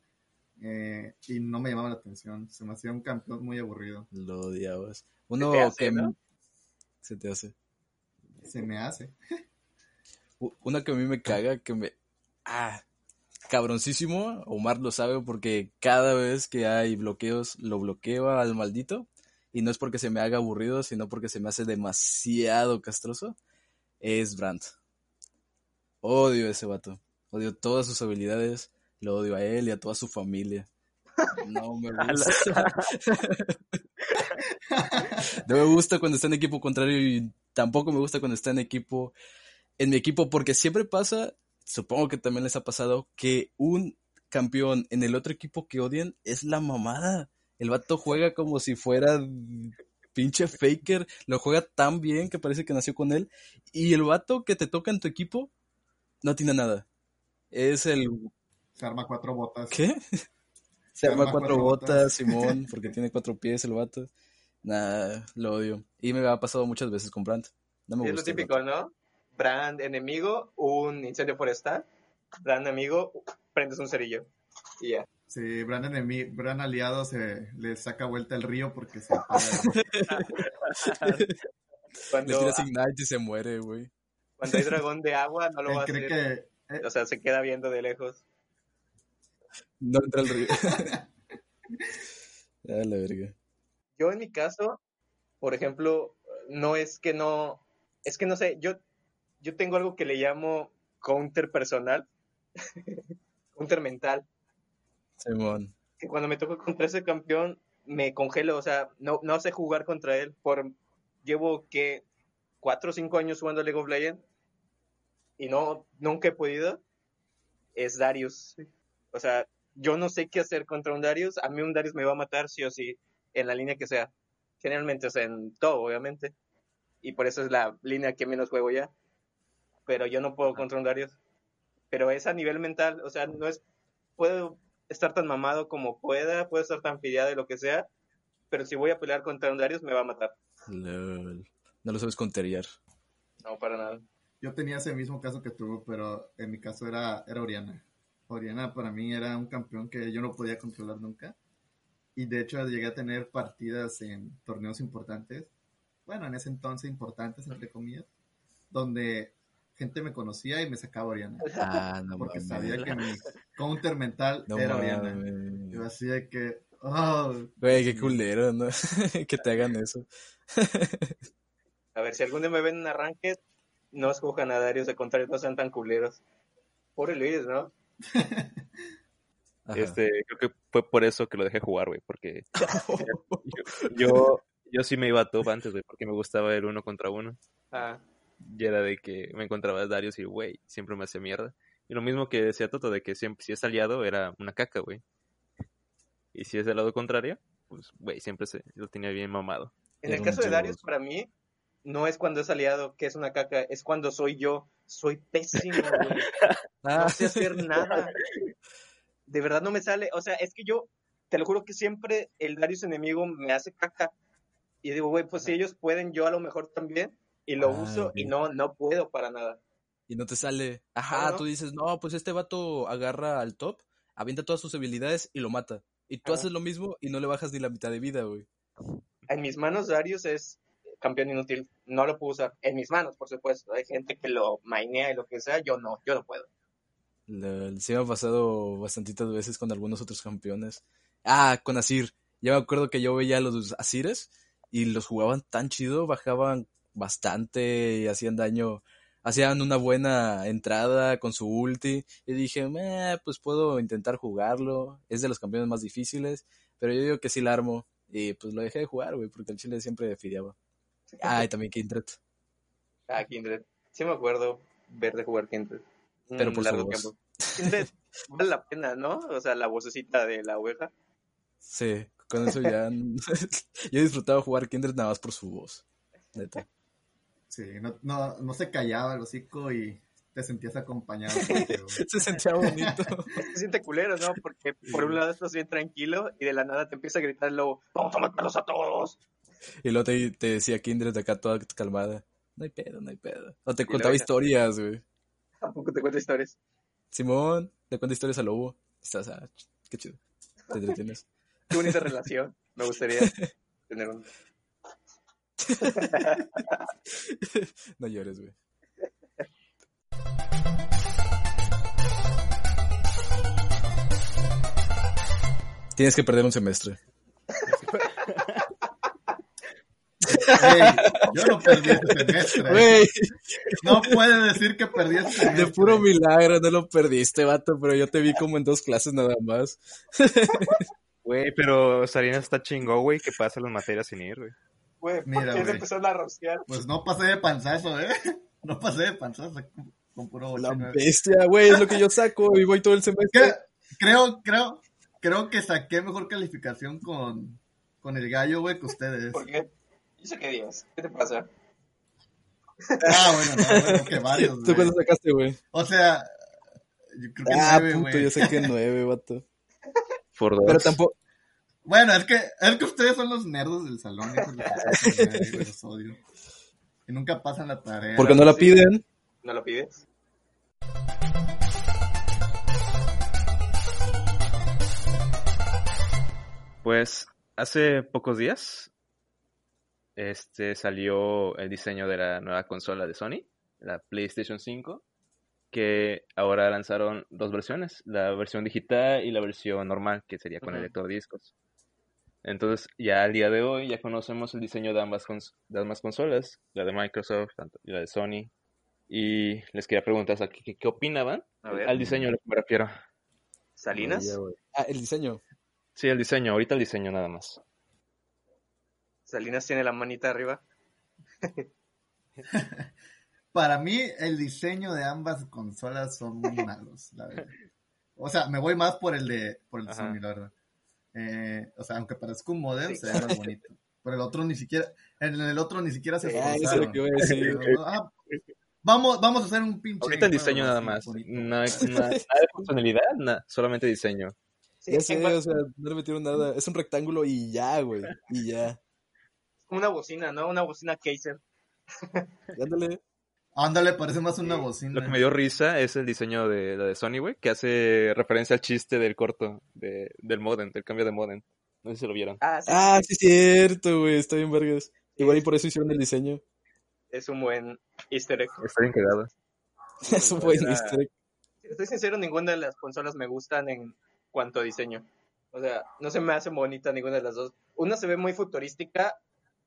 eh, y no me llamaba la atención. Se me hacía un campeón muy aburrido. lo odiabas. Uno te hace, que no? se te hace. Se me hace. U- Una que a mí me caga, que me... Ah, cabroncísimo. Omar lo sabe porque cada vez que hay bloqueos, lo bloqueo al maldito. Y no es porque se me haga aburrido, sino porque se me hace demasiado castroso. Es Brandt. Odio a ese vato. Odio todas sus habilidades. Lo odio a él y a toda su familia. No me gusta. No me gusta cuando está en equipo contrario y tampoco me gusta cuando está en equipo en mi equipo porque siempre pasa, supongo que también les ha pasado que un campeón en el otro equipo que odian es la mamada. El vato juega como si fuera pinche faker, lo juega tan bien que parece que nació con él y el vato que te toca en tu equipo no tiene nada. Es el Se arma cuatro botas. ¿Qué? Se arma cuatro botas, Simón, porque tiene cuatro pies el vato. Nah, lo odio. Y me ha pasado muchas veces con Brandt. No me es lo gusta. típico, ¿no? Brand enemigo, un incendio forestal. Brand amigo, prendes un cerillo. Y ya. Sí, Bran, enemi- Bran aliado se le saca vuelta el río porque se apaga. Le Cuando, tiras Ignite y se muere, güey. Cuando hay dragón de agua, no lo va a hacer. que eh, O sea, se queda viendo de lejos. No entra el río. A la verga. Yo en mi caso, por ejemplo, no es que no, es que no sé, yo, yo tengo algo que le llamo counter personal, counter mental, Simón. que cuando me toca contra ese campeón me congelo, o sea, no, no sé jugar contra él, por, llevo que cuatro o cinco años jugando League of Legends y no, nunca he podido, es Darius. O sea, yo no sé qué hacer contra un Darius, a mí un Darius me va a matar sí o sí, en la línea que sea. Generalmente, o sea, en todo, obviamente. Y por eso es la línea que menos juego ya. Pero yo no puedo contra un Darius. Pero es a nivel mental, o sea, no es, puedo estar tan mamado como pueda, puedo estar tan fideado de lo que sea, pero si voy a pelear contra un Darius me va a matar. Lol. No lo sabes conteriar. No, para nada. Yo tenía ese mismo caso que tú, pero en mi caso era, era Oriana. Oriana para mí era un campeón que yo no podía controlar nunca. Y de hecho llegué a tener partidas en torneos importantes, bueno, en ese entonces importantes, entre comillas, donde gente me conocía y me sacaba Oriana. Ah, no porque sabía que mi counter mental No era Oriana. Yo de que, oh, Güey, qué culero, ¿no? que te hagan eso. A ver, si algún día me ven en arranque, no escojan a Darius, de contrario, no sean tan culeros. Pobre Luis, ¿no? Este, creo que fue por eso que lo dejé jugar, güey, porque yo, yo, yo sí me iba a top antes, güey, porque me gustaba el uno contra uno. Ah, Y era de que me encontraba a Darius y, güey, siempre me hacía mierda. Y lo mismo que decía Toto, de que siempre, si es aliado, era una caca, güey. Y si es del lado contrario, pues, güey, siempre se, lo tenía bien mamado. En el caso de Darius, para mí, no es cuando es aliado que es una caca, es cuando soy yo. Soy pésimo, güey. Ah, No sé hacer nada. De verdad no me sale. O sea, es que yo, te lo juro que siempre el Darius enemigo me hace caca. Y digo, güey, pues si ellos pueden, yo a lo mejor también. Y lo Ah, uso y no, no puedo para nada. y no te sale. Ajá, Ah, ¿no? tú dices, no, pues este vato agarra al top, avienta todas sus habilidades y lo mata. Y tú haces lo mismo y no le bajas ni la mitad de vida, güey. En mis manos, Darius es campeón inútil. No lo puedo usar. En mis manos, por supuesto. Hay gente que lo mainea y lo que sea. Yo no, yo no puedo. Sí me ha pasado bastantitas veces con algunos otros campeones. Ah, con Asir. Ya me acuerdo que yo veía a los Asires y los jugaban tan chido, bajaban bastante y hacían daño, hacían una buena entrada con su ulti. Y dije, "Meh, pues puedo intentar jugarlo. Es de los campeones más difíciles, pero yo digo que sí la armo. Y pues lo dejé de jugar, güey, porque el chile siempre fideaba. Ah, y también Kindred. Ah, Kindred. Sí me acuerdo ver de jugar Kindred. Pero por su largo tiempo. Kindred vale la pena, ¿no? O sea, la vocecita de la oveja. Sí, con eso ya. yo disfrutaba jugar Kindred nada más por su voz. Neta. sí, no, no, no se callaba el hocico y te sentías acompañado. por el. Se sentía bonito. Se siente culero, ¿no? Porque por un lado estás bien tranquilo y de la nada te empieza a gritar luego, ¡Vamos a matarlos a todos! Y luego te, te decía Kindred acá toda calmada. No hay pedo, no hay pedo. O te contaba historias, güey. Tampoco te cuento historias. Simón, le cuenta historias a Lobo. Estás, ch- qué chido. Te entretienes. Qué bonita relación. Me gustaría tener un... no llores, güey. Tienes que perder un semestre. Yo no perdí este semestre. Güey, No puede decir que perdí este semestre. de puro milagro no lo perdiste, vato, pero yo te vi como en dos clases nada más. Güey, pero Sarina está chingón, güey, que pasa las materias sin ir, güey. Güey, Mira, ¿por qué güey. a rociar? Pues no pasé de panzazo, ¿eh? No pasé de panzazo con, puro La 89. bestia, güey, es lo que yo saco y voy todo el semestre. ¿Qué? Creo, creo, creo que saqué mejor calificación con, con el gallo, güey, que ustedes. ¿Por qué? ¿Y eso qué dios? ¿Qué te pasa? Ah, bueno, no, bueno, que varios, ¿Tú cuándo sacaste, güey? O sea, yo creo que Ah, nueve, puto, güey. yo saqué nueve, vato. Por dos. Pero tampoco, Bueno, es que, es que ustedes son los nerdos del salón, hijos de los odio. Y nunca pasan la tarea. porque no la piden. ¿No lo pides? Pues hace pocos días este salió el diseño de la nueva consola de Sony, la PlayStation 5, que ahora lanzaron dos versiones, la versión digital y la versión normal, que sería con el Ujú. lector de discos. Entonces, ya al día de hoy, ya conocemos el diseño de ambas, cons- de ambas consolas, la de Microsoft tanto- y la de Sony. Y les quería preguntar ¿qué, qué opinaban? A ver. Al diseño a lo que me refiero. Salinas. Ah, el diseño. Sí, el diseño, ahorita el diseño nada más. Salinas tiene la manita arriba. Para mí, el diseño de ambas consolas son muy malos, la verdad. O sea, me voy más por el de, por el de. Sony, la verdad. Eh, o sea, aunque parezca un modem, Sí. se ve más bonito. Pero el otro ni siquiera, en el otro ni siquiera se Ah, eso es esforzaron. lo que iba a decir. Ah, vamos, vamos a hacer un pinche. Ahorita el diseño nada más. hay- nada de funcionalidad, nada, solamente diseño. Sí, Ya sé, o sea, no le metieron nada. Es un rectángulo y ya, güey. Y ya. Como una bocina, ¿no? Una bocina Kaiser. Ándale. Ándale, parece más una Sí. bocina. Lo que me dio risa es el diseño de la de Sony, güey, que hace referencia al chiste del corto, de, del modem, del cambio de modem. No sé si lo vieron. Ah, sí. Ah, sí, es cierto, güey. Está bien, vergas. Igual y por eso hicieron el diseño. Es un buen easter egg. Está bien cagado. Es un buen easter egg. Estoy sincero, ninguna de las consolas me gustan en cuanto a diseño. O sea, no se me hace bonita ninguna de las dos. Una se ve muy futurística,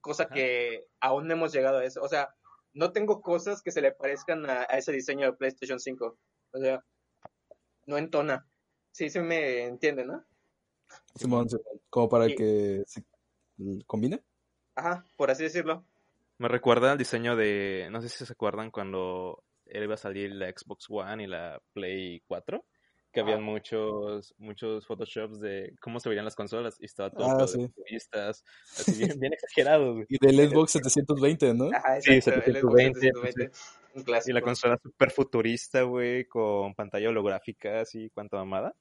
cosa que aún no hemos llegado a eso. O sea, no tengo cosas que se le parezcan a, a ese diseño de PlayStation 5. O sea, no entona. Sí, se me entiende, ¿no? Simón. Como para Sí. que se combine. Ajá, por así decirlo. Me recuerda al diseño de, no sé si se acuerdan cuando él iba a salir la Xbox One y la Play 4, que habían Ah. muchos muchos photoshops de cómo se verían las consolas y estaba todo Ah, sí. de así bien, bien exagerado, güey. Y del Xbox 720, ¿no? Ajá, Sí, exacto, el Xbox 720, 720, Un clásico. Y la consola súper futurista, güey, con pantalla holográfica, así, cuánta mamada.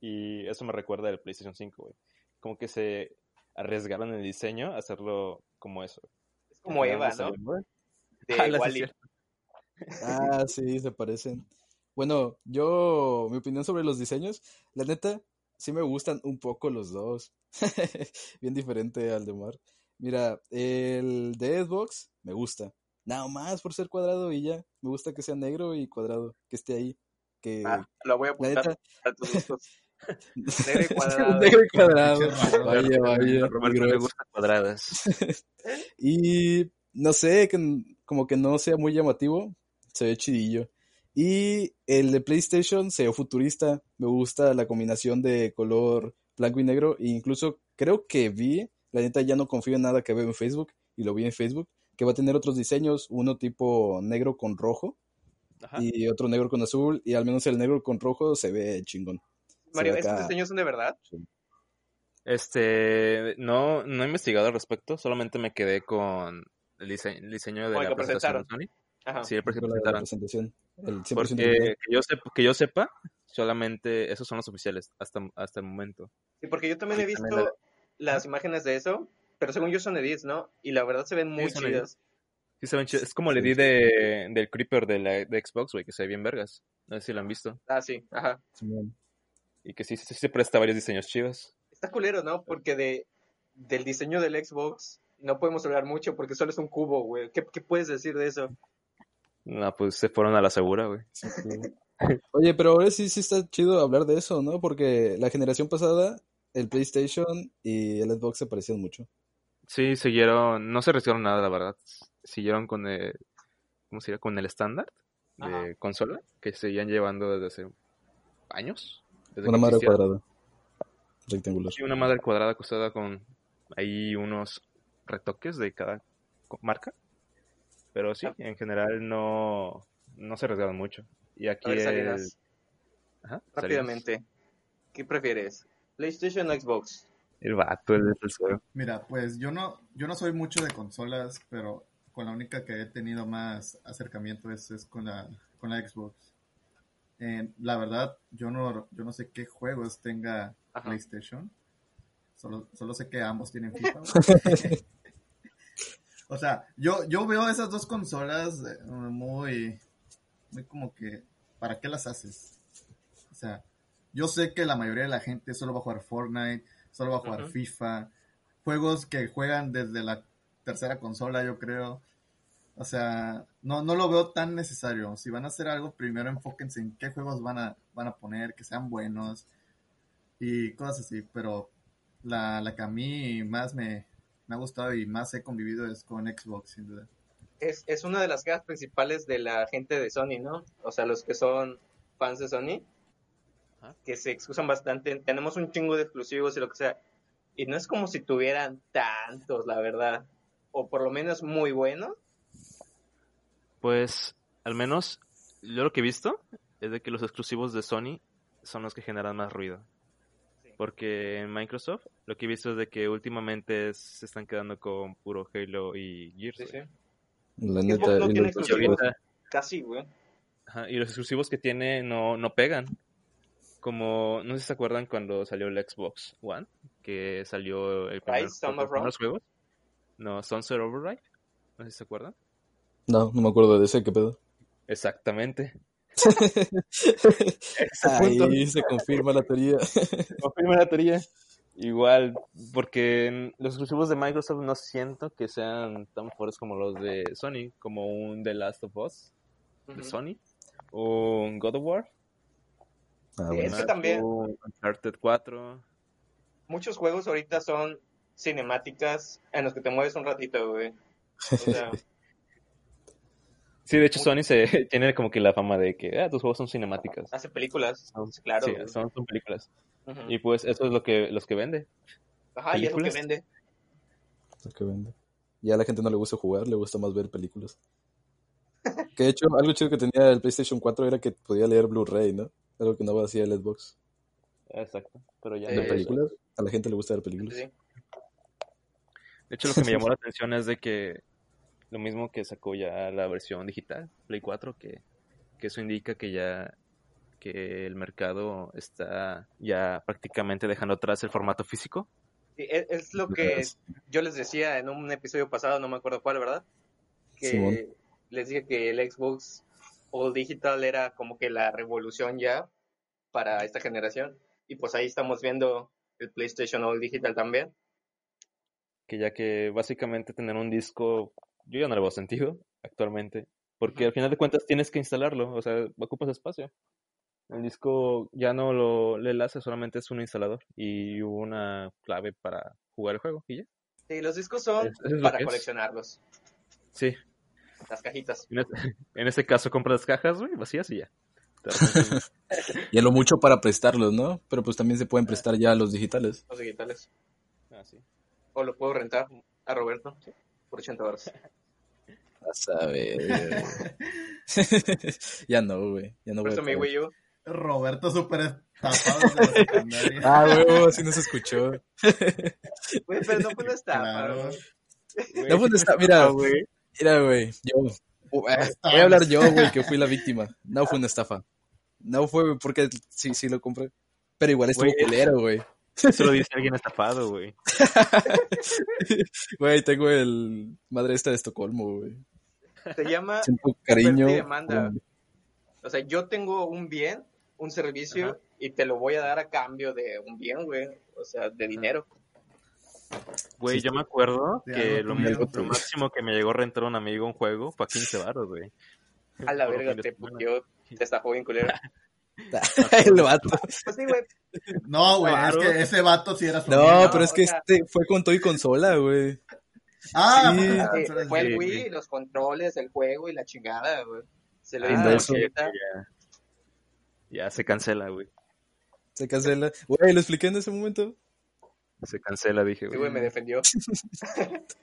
Y eso me recuerda del PlayStation 5, güey. Como que se arriesgaron en el diseño a hacerlo como eso. Es como Eva, ¿no? De Ah. Ah, sí, se parecen. Bueno, yo, mi opinión sobre los diseños, la neta, sí me gustan un poco los dos. Bien diferente al de Mar. Mira, el de Xbox me gusta. Nada más por ser cuadrado y ya. Me gusta que sea negro y cuadrado, que esté ahí. Que, Ah, lo voy a la apuntar neta, a tus gustos. Negro y cuadrado. negro y cuadrado. Vaya, vaya. A Roberto le grueso. gustan cuadradas. Y no sé, que como que no sea muy llamativo, se ve chidillo. Y el de PlayStation se ve futurista, me gusta la combinación de color blanco y negro, e incluso creo que vi, la neta ya no confío en nada que veo en Facebook, y lo vi en Facebook, que va a tener otros diseños, uno tipo negro con rojo Ajá. y otro negro con azul, y al menos el negro con rojo se ve chingón. Mario, ve ¿estos diseños son de verdad? Este, no, no he investigado al respecto, solamente me quedé con el diseño, el diseño de la presentación de Sony. Ajá. Sí, el que con la presentaron. presentación, el 100% Porque que yo, sepa, que yo sepa, solamente esos son los oficiales hasta, hasta el momento. Sí, porque yo también he Sí, visto también las imágenes de eso, pero según yo son edits, ¿no? Y la verdad se ven muy son chidas. Sí, se ven chidos. Es como Sí, le di sí. de, del Creeper de, la, de Xbox, güey, que se ve bien vergas. No sé si lo han visto. Ah, sí, ajá. Y que sí, sí, sí se presta varios diseños chidos. Está culero, ¿no? Porque de del diseño del Xbox no podemos hablar mucho porque solo es un cubo, güey. ¿Qué, qué puedes decir de eso? No, pues se fueron a la segura, güey. Sí, sí. Oye, pero ahora sí, sí está chido hablar de eso, ¿no? Porque la generación pasada, el PlayStation y el Xbox se parecían mucho. Sí, siguieron, no se arriesgaron nada, la verdad. Siguieron con el, ¿cómo se llama? Con el estándar de Ajá. consola que seguían llevando desde hace años. Desde Una madre existía. cuadrada. Rectangular. Sí, una madre cuadrada costada con ahí unos retoques de cada marca. Pero sí, en general no, no se arriesgaron mucho. Y aquí ver, el... Ajá, rápidamente. ¿Qué prefieres? ¿PlayStation o Xbox? El vato, el tercero. Mira, pues yo no, yo no soy mucho de consolas, pero con la única que he tenido más acercamiento es, es con la, con la Xbox. Eh, la verdad, yo no, yo no sé qué juegos tenga Ajá. PlayStation. Solo, solo sé que ambos tienen FIFA. o sea, yo, yo veo esas dos consolas eh, muy, muy como que, ¿para qué las haces? O sea, yo sé que la mayoría de la gente solo va a jugar Fortnite, solo va a jugar. FIFA, juegos que juegan desde la tercera consola, yo creo. O sea, no, no lo veo tan necesario. Si van a hacer algo, primero enfóquense en qué juegos van a, van a poner, que sean buenos y cosas así. Pero la, la que a mí más me, me ha gustado y más he convivido es con Xbox, sin duda. Es, es una de las quejas principales de la gente de Sony, ¿no? O sea, los que son fans de Sony, que se excusan bastante. Tenemos un chingo de exclusivos y lo que sea. Y no es como si tuvieran tantos, la verdad. O por lo menos muy buenos. Pues, al menos, yo lo que he visto es de que los exclusivos de Sony son los que generan más ruido. Porque en Microsoft lo que he visto es de que últimamente es- se están quedando con puro Halo y Gears. Sí, sí. La neta, no y tiene ahorita, Casi, güey. ajá, y los exclusivos que tiene no, no pegan. Como, no sé si se acuerdan cuando salió el Xbox One, que salió el primer, los juegos. No, Sunset Overdrive. No sé si se acuerdan. No, no me acuerdo de ese, ¿qué pedo? Exactamente. Ahí se confirma la teoría. Confirma la teoría. Igual, porque los exclusivos de Microsoft no siento que sean tan fuertes como los de Sony, como un The Last of Us de. Sony, o un God of War, Ah, Sí, bueno. es que también- Uncharted 4. Muchos juegos ahorita son cinemáticas en los que te mueves un ratito, güey. O sea, Sí, de hecho Sony se tiene como que la fama de que ah, tus juegos son cinemáticas. hace películas. Son- claro, sí, son, son películas. Y pues eso es lo que los que vende. Ajá, y es lo que películas. vende. Lo que vende. Y a la gente no le gusta jugar, le gusta más ver películas. Que de hecho, algo chido que tenía el PlayStation 4 era que podía leer Blu-ray, ¿no? Algo que no hacía el Xbox. Exacto. Pero ya Sí, no ¿Ver hay eso. películas? A la gente le gusta ver películas. sí. De hecho, lo que me llamó la atención es de que lo mismo que sacó ya la versión digital, Play 4, que, que eso indica que ya que el mercado está ya prácticamente dejando atrás el formato físico. Sí, es, es lo que yo les decía en un episodio pasado, no me acuerdo cuál, ¿verdad? Que les dije que el Xbox All Digital era como que la revolución ya para esta generación. Y pues ahí estamos viendo el PlayStation All Digital también. que ya que básicamente tener un disco, yo ya no le veo sentido actualmente, porque al final de cuentas tienes que instalarlo, o sea, ocupas espacio. El disco ya no lo le enlace, solamente es un instalador y una clave para jugar el juego y ya. Sí, los discos son Es- eso es lo para coleccionarlos, Sí, las cajitas. en este, en este caso compras las cajas, güey, vacías y ya. Y a lo mucho para prestarlos, ¿no? Pero pues también se pueden prestar ya los digitales. Los digitales. Ah, sí. O lo puedo rentar a Roberto por 80 dólares. A saber. ya no, güey. Ya no Por voy a eso mi poder. Wii U. Roberto súper estafado desde la secundaria. Ah, huevo, así no se escuchó. Güey, pero no fue una estafa. Claro. güey. No fue una estafa, mira, Mira, güey, yo. eh, voy a hablar yo, güey, que fui la víctima. No fue una estafa. No fue porque sí, sí lo compré. Pero igual estuvo Güey, culero, güey. Eso lo dice alguien estafado, güey. Güey, tengo el madre esta de Estocolmo, güey. Se llama Siento cariño. Demanda. O sea, yo tengo un bien, un servicio, Ajá. y te lo voy a dar a cambio de un bien, güey. O sea, de dinero. Güey, Sí, yo me acuerdo que algo lo, máximo que me llegó a rentar un amigo un juego fue a 15 baros, güey. A la verga, te puteó, te estafó bien culero. el vato. Pues sí, güey. No, güey, Claro. es que ese vato sí era su No, amigo. pero es que o sea- este fue con todo y consola, güey. Ah, Sí. Sí, pero- fue el sí, Wii, güey. los controles, el juego y la chingada, güey. Se lo Ah, hizo ya, ya se cancela, güey. Se cancela. Güey, lo expliqué en ese momento. Se cancela, dije, Sí, güey. güey, me defendió.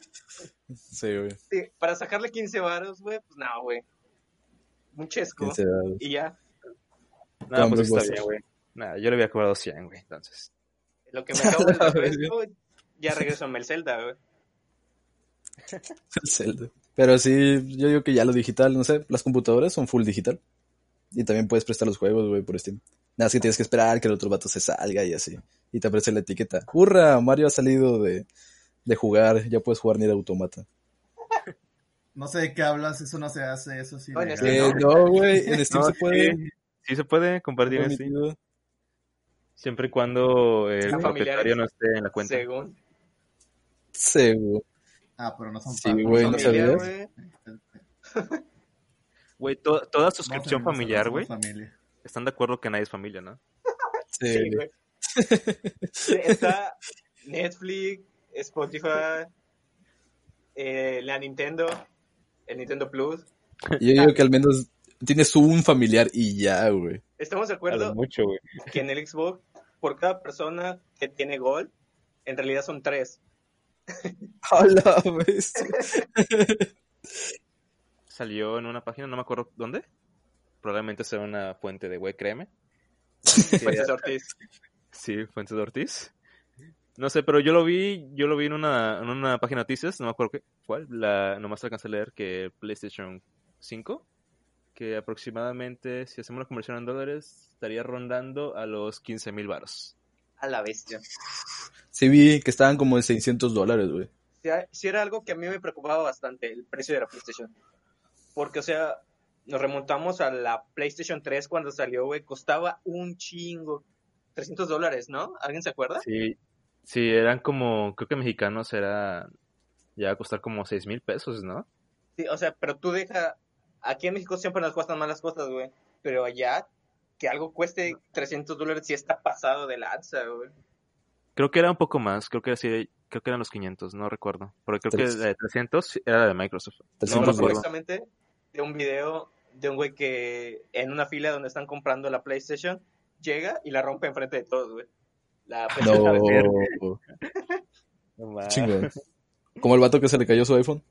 Sí, güey. Sí, para sacarle 15 varos, güey, pues no, güey. Un chesco. 15 dados. Y ya, No, pues está bien, güey. Nada, yo le había cobrado 100, güey, entonces. lo que me acabo La refresco, ya regreso a Mel Zelda, güey. Zelda. Pero sí, yo digo que ya lo digital, no sé, las computadoras son full digital. Y también puedes prestar los juegos, güey, por Steam. Nada más que tienes que esperar que el otro vato se salga y así. Y te aparece la etiqueta. ¡Hurra! Mario ha salido de, de jugar, ya puedes jugar ni de automata. No sé de qué hablas, eso no se hace, eso sí. Eh, ¿no? no, güey, en Steam No, se puede. Sí, se puede compartir permitido. siempre y cuando el propietario no esté en la cuenta. Según. Güey. Ah, pero no son Sí, padres, güey, ¿no Familiar, familiares. güey. Güey, to- toda suscripción familiar, güey, familia. están de acuerdo que nadie es familia, ¿no? Sí, Sí, güey. Está Netflix, Spotify, eh, la Nintendo, el Nintendo Plus. Yo digo que al menos tienes un familiar y ya, güey. Estamos de acuerdo mucho, güey. que en el Xbox, por cada persona que tiene Gold, en realidad son tres. A la vez. Salió en una página, no me acuerdo dónde. Probablemente sea una fuente de güey, créeme. Fuentes Ortiz. Sí, Fuentes de Ortiz. No sé, pero yo lo vi, yo lo vi en una, en una página de noticias, no me acuerdo qué, cuál, la, nomás alcancé a leer que PlayStation 5, que aproximadamente, si hacemos la conversión en dólares, estaría rondando a los 15 mil baros. A la bestia. Sí vi que estaban como en 600 dólares, güey. Sí, sí era algo que a mí me preocupaba bastante, el precio de la PlayStation. Porque, o sea, nos remontamos a la PlayStation 3 cuando salió, güey, costaba un chingo. 300 dólares, ¿no? ¿Alguien se acuerda? Sí, sí, eran como, creo que mexicanos era, ya a costar como 6 mil pesos, ¿no? Sí, o sea, pero tú deja, aquí en México siempre nos cuestan malas cosas, güey. Pero allá, que algo cueste 300 dólares sí está pasado de lanza, güey. Creo que era un poco más, creo que, sí, creo que eran los 500, no recuerdo. Porque creo Tres. que la de 300 era la de Microsoft. No, 300 me dólares. correctamente de un video de un güey que en una fila donde están comprando la PlayStation llega y la rompe enfrente de todos, güey. La PlayStation No. No mames. Chingón. Como el vato que se le cayó su iPhone.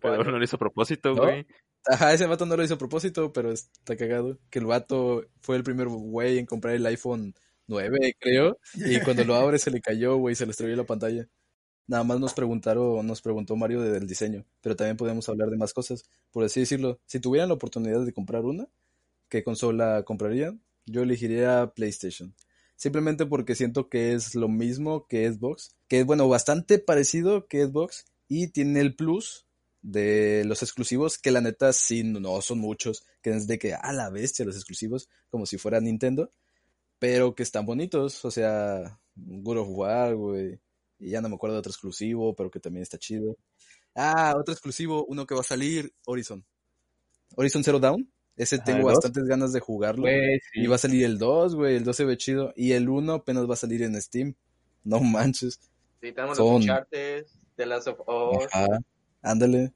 Pero no lo hizo a propósito, ¿No? güey. Ajá, ese vato no lo hizo a propósito, pero está cagado. Que el vato fue el primer güey en comprar el iPhone 9, creo. Y cuando lo abre se le cayó, güey, se le estrelló la pantalla. Nada más nos preguntaron, nos preguntó Mario del diseño, pero también podemos hablar de más cosas. Por así decirlo, si tuvieran la oportunidad de comprar una, ¿qué consola comprarían? Yo elegiría PlayStation. Simplemente porque siento que es lo mismo que Xbox, que es bueno, bastante parecido que Xbox y tiene el plus de los exclusivos que la neta sí no son muchos, que es de que a la bestia los exclusivos como si fuera Nintendo, pero que están bonitos, o sea, God of War, güey, y ya no me acuerdo de otro exclusivo, pero que también está chido. Ah, otro exclusivo, uno que va a salir, Horizon. Horizon Zero Dawn, ese Ajá, tengo bastantes ganas de jugarlo. Sí. Y va a salir el 2, güey, el 2 se ve chido. Y el 1 apenas va a salir en Steam. No manches. Sí, tenemos Son- los Uncharted, The Last of Us, Ajá. Ándale.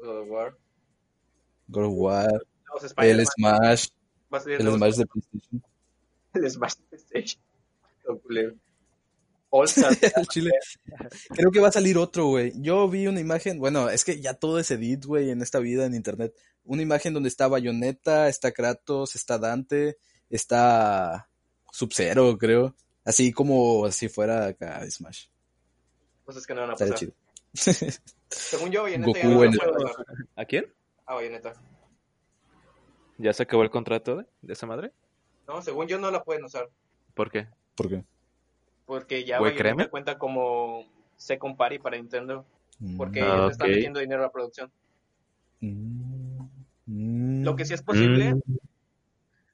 God of War, God of War. los El Smash. El Smash de PlayStation. el Smash de PlayStation. All chile. Creo que va a salir otro, güey. Yo vi una imagen, bueno, es que ya todo es edit, güey, en esta vida en internet. Una imagen donde está Bayonetta, está Kratos, está Dante, está Sub-Zero, creo. Así como si fuera acá Smash. cosas que no van a pasar. chido. Según yo, Bayonetta ya no puede usar. ¿A quién? Ah, Bayonetta. ¿Ya se acabó el contrato de, de esa madre? No, según yo no la pueden usar. ¿Por qué? ¿Por qué? Porque ya Güey, Bayonetta créeme. cuenta como Second Party para Nintendo. Porque Mm. Ah, ellos le están ok. metiendo dinero a la producción. Mm. Mm. Lo que sí es posible Mm.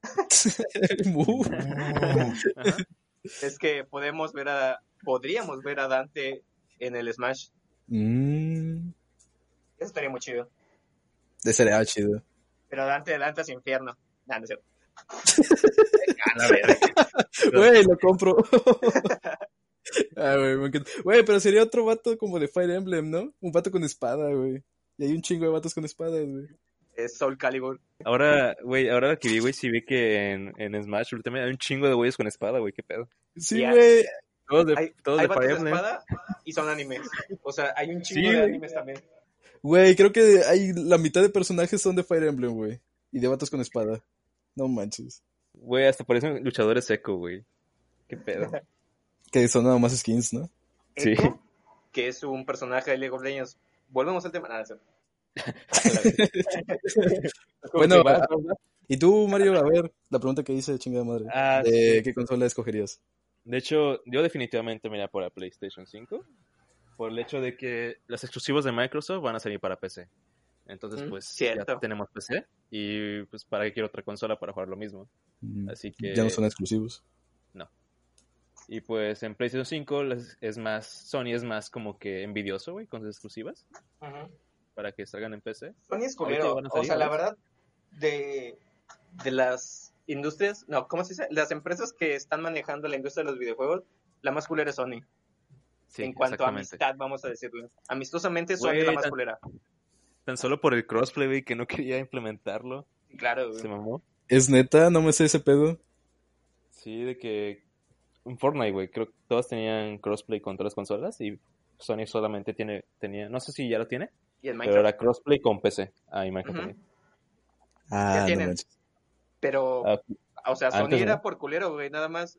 Es que podemos ver a, podríamos ver a Dante en el Smash. Mm. Eso estaría muy chido. De sería chido. Pero Dante, Dante es infierno. Nah, no es cierto. Güey, lo compro. ah, güey, me encanta. Güey, pero sería otro vato como de Fire Emblem, ¿no? Un vato con espada, güey. Y hay un chingo de vatos con espadas, güey. Es Soul Calibur. Ahora, güey, ahora que vi, güey, sí vi que en, en Smash Ultimate hay un chingo de güeyes con espada, güey, qué pedo. Sí, güey. Todos de, Hay, todos hay de vatos Fire de Emblem. espada y son animes. O sea, hay un chingo Sí, de animes también. Güey, creo que hay la mitad de personajes son de Fire Emblem, güey. Y de vatos con espada. No manches. Güey, hasta parecen luchadores seco, güey. Qué pedo. Que son nada más skins, ¿no? Sí. Que es un personaje de League of Legends. Volvemos al tema. Nada, no es cierto. Bueno, va- a- ¿y tú, Mario? A ver, la pregunta que hice, chingada madre. Ah, ¿De sí. qué consola escogerías? De hecho, yo definitivamente me iría por la PlayStation 5. Por el hecho de que los exclusivos de Microsoft van a salir para PC. Entonces, Mm, pues cierto. ya tenemos PC. Y pues para qué quiero otra consola para jugar lo mismo. Mm, Así que. Ya no son exclusivos. Y pues en PlayStation 5 las- es más. Sony es más como que envidioso, güey, con sus exclusivas. Ujú. Para que salgan en PC. Sony es culero. O sea, la ¿no? verdad, de, de las industrias, no, ¿cómo se dice? Las empresas que están manejando la industria de los videojuegos, la más culera es Sony. Sí, en cuanto a amistad, vamos a decirlo. Amistosamente Sony es la más culera. Tan solo por el crossplay, güey, que no quería implementarlo. Claro, güey. Se mamó. ¿Es neta? No me sé ese pedo. Sí, de que en Fortnite, güey, creo que todos tenían crossplay con todas las consolas y Sony solamente tiene, tenía, no sé si ya lo tiene, Y en pero era crossplay con PC. Ah, y Minecraft también. Ah, no tienen. manches. Pero, Ah, o sea, Sony antes, era ¿no? por culero, güey, nada más.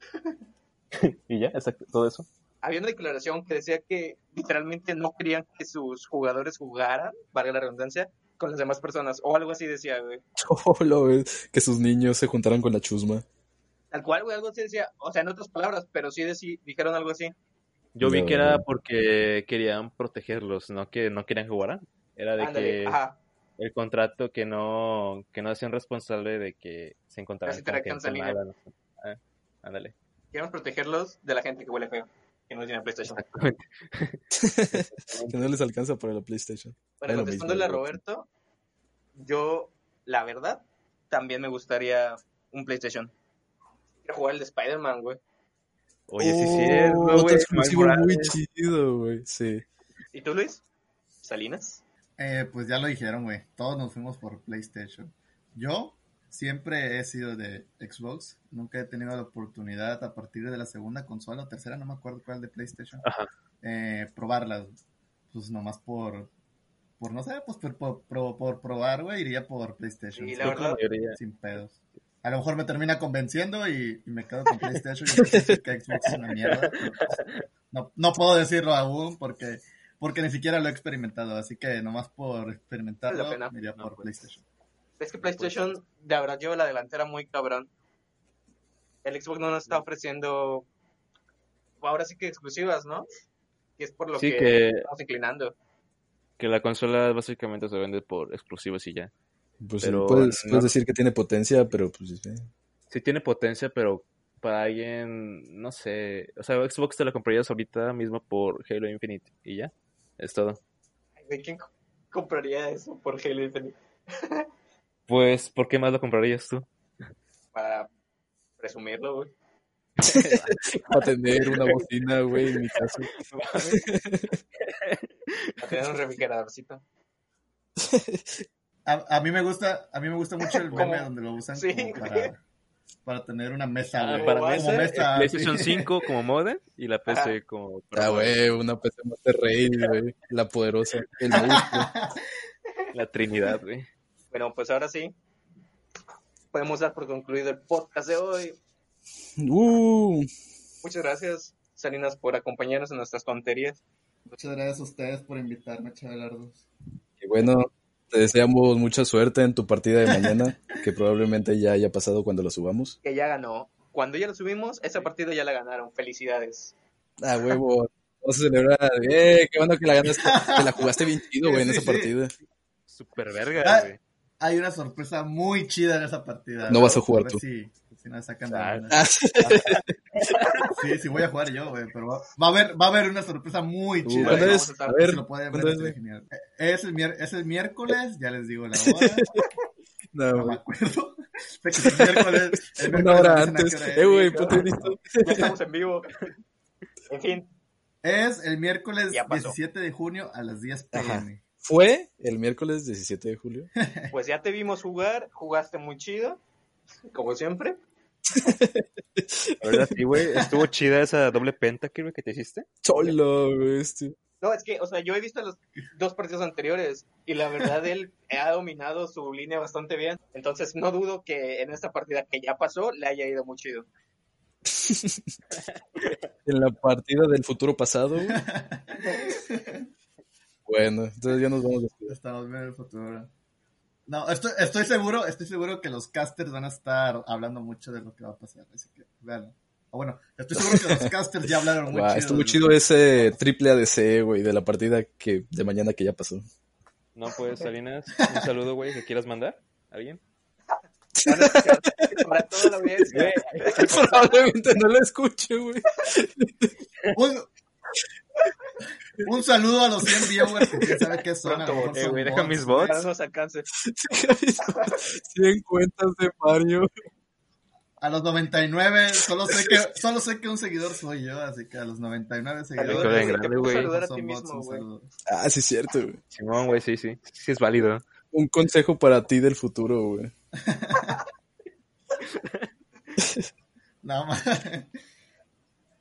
y ya, exacto, todo eso. Había una declaración que decía que literalmente no querían que sus jugadores jugaran, valga la redundancia, con las demás personas. O algo así decía, güey. Oh, lo ves, que sus niños se juntaran con la chusma. Tal cual, güey, algo así decía. O sea, en otras palabras, pero sí decí- dijeron algo así. Yo vi No. que era porque querían protegerlos, no que no querían jugar. Era de Ándale, que ajá. El contrato que no que no hacían responsable de que se encontraran con línea. mala, no. Ah, ándale. Queremos protegerlos de la gente que huele feo, que no tiene PlayStation. Que no les alcanza para la PlayStation. Bueno, Es contestándole a Roberto, yo, la verdad, también me gustaría un PlayStation. Quiero jugar el de Spider-Man, güey. Oye, sí, Oh, sí, es, otro güey, exclusivo Miles muy Morales. chido, güey. Sí. ¿Y tú, Luis? ¿Salinas? Eh, pues ya lo dijeron, güey. Todos nos fuimos por PlayStation. Yo siempre he sido de Xbox. Nunca he tenido la oportunidad a partir de la segunda consola o tercera, no me acuerdo cuál de PlayStation, Ajá. eh, probarlas. Pues nomás por, por no sé, pues por, por, por- por probar, güey, iría por PlayStation. Y la verdad, Sin pedos. A lo mejor me termina convenciendo y, y me quedo con PlayStation. y que Xbox es una mierda. pero, pues, no, no puedo decirlo aún porque, porque ni siquiera lo he experimentado. Así que nomás por experimentarlo, pena. me iría No, por pues. PlayStation. es que PlayStation, de verdad, lleva la delantera muy cabrón. El Xbox no nos está ofreciendo, ahora sí que exclusivas, ¿no? Y es por lo Sí, que, que- estamos inclinando. Que la consola básicamente se vende por exclusivos y ya. Pues sí, Pero puedes, no- puedes decir que tiene potencia, pero pues eh, Sí tiene potencia, pero para alguien, no sé, o sea, Xbox te la comprarías ahorita mismo por Halo Infinite y ya, es todo. Güey, ¿Quién co- compraría eso por Halo Infinite? Pues, ¿por qué más lo comprarías tú? Para presumirlo, güey. para tener una bocina, güey, en mi caso. Para tener un refrigeradorcito. A, a mí me gusta, a mí me gusta mucho el ¿Cómo? meme donde lo usan Sí, como para, para tener una mesa, Ah, güey. para ¿Cómo mesa, PlayStation sí. 5 como modem y la PC Ajá. como... Ah, güey, una PC Monterrey, güey. La poderosa. El monstruo. La Trinidad, güey. Bueno, pues ahora sí. Podemos dar por concluido el podcast de hoy. Uh, Muchas gracias, Salinas, por acompañarnos en nuestras tonterías. Muchas gracias a ustedes por invitarme, chavalardos. y bueno, te deseamos mucha suerte en tu partida de mañana, que probablemente ya haya pasado cuando lo subamos. Que ya ganó. Cuando ya lo subimos, esa partida ya la ganaron. Felicidades. Ah, huevo. Vamos a celebrar. Eh, qué bueno que la ganaste. Que la jugaste bien chido, güey, en Sí, esa sí. partida. Super verga, Ah, güey. Hay una sorpresa muy chida en esa partida. No vas a jugar ver tú. Si, si nos sacan de una. Sí, sí voy a jugar yo, güey, pero va, va a haber, va a haber una sorpresa muy Uh, chida. ¿Cuándo güey. es? A Si ver, Si lo pueden ver, ¿cuándo es, genial. Eh, Es el, es el miércoles, ya les digo la hora, No, no me acuerdo. Sé que es el miércoles. el Una miércoles hora a antes. qué hora es. Eh, güey, ponte listo. Ya estamos en vivo. En fin, Es el miércoles Ya pasó. 17 de junio a las 10 Ajá. pm. Fue el miércoles 17 de julio. pues ya te vimos jugar. Jugaste muy chido. Como siempre. La verdad, sí, güey. Estuvo chida esa doble penta que, que te hiciste. Solo, güey. este. No, es que, o sea, yo he visto los dos partidos anteriores y la verdad él ha dominado su línea bastante bien. Entonces no dudo que en esta partida que ya pasó le haya ido muy chido. En la partida del futuro pasado. güey. Bueno, entonces ya nos vamos a despedir. Estamos viendo el futuro. No, estoy, estoy seguro, estoy seguro que los casters van a estar hablando mucho de lo que va a pasar, así que veanlo. O bueno, estoy seguro que los casters ya hablaron muy chido. estuvo chido ese triple ADC, güey, de la partida que de mañana que ya pasó. No, pues, Salinas, un saludo, güey, que quieras mandar. ¿Alguien? Para toda la audiencia. Probablemente no lo escuche, güey. Un, saludo a los 100 viewers que quién sabe qué son. Pronto, eh, son güey, deja bots, mis bots. Nos alcance. 100 cuentas de Mario. A los 99, solo sé que, solo sé que un seguidor soy yo, así que a los 99 seguidores. Grande, te puedo güey. saludar a ti mismo, güey. Ah, sí, es cierto, güey. Simón, güey, sí, sí. Sí es válido. Un consejo para ti del futuro, güey. No, ma-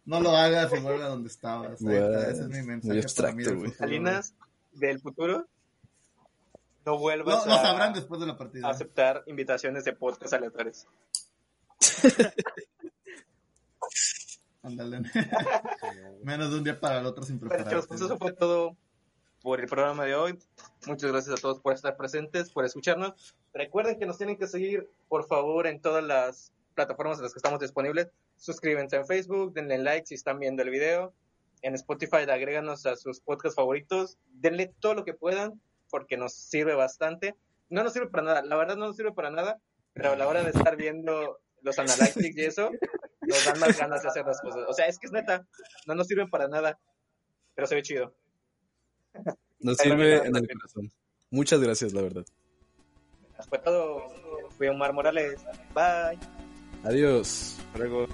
no lo hagas y vuelve a donde estabas. Guau, ese es mi mensaje abstracto, para mí del Salinas del futuro, no vuelvas a, sabrán después de la a partida. aceptar invitaciones de podcast aleatorios. Ándale. Menos de un día para el otro sin Bueno, prepararte. pues eso fue todo por el programa de hoy. Muchas gracias a todos por estar presentes, por escucharnos. Recuerden que nos tienen que seguir, por favor, en todas las plataformas en las que estamos disponibles. Suscríbanse en Facebook, denle like si están viendo el video. En Spotify, agréganos a sus podcasts favoritos. Denle todo lo que puedan, porque nos sirve bastante. No nos sirve para nada, la verdad no nos sirve para nada, pero a la hora de estar viendo los analytics y eso, nos dan más ganas de hacer las cosas. O sea, es que es neta, no nos sirven para nada, pero se ve chido. Nos sirve en el corazón. Muchas gracias, la verdad. Fue todo. Fui Omar Morales. Bye. Adiós. Luego.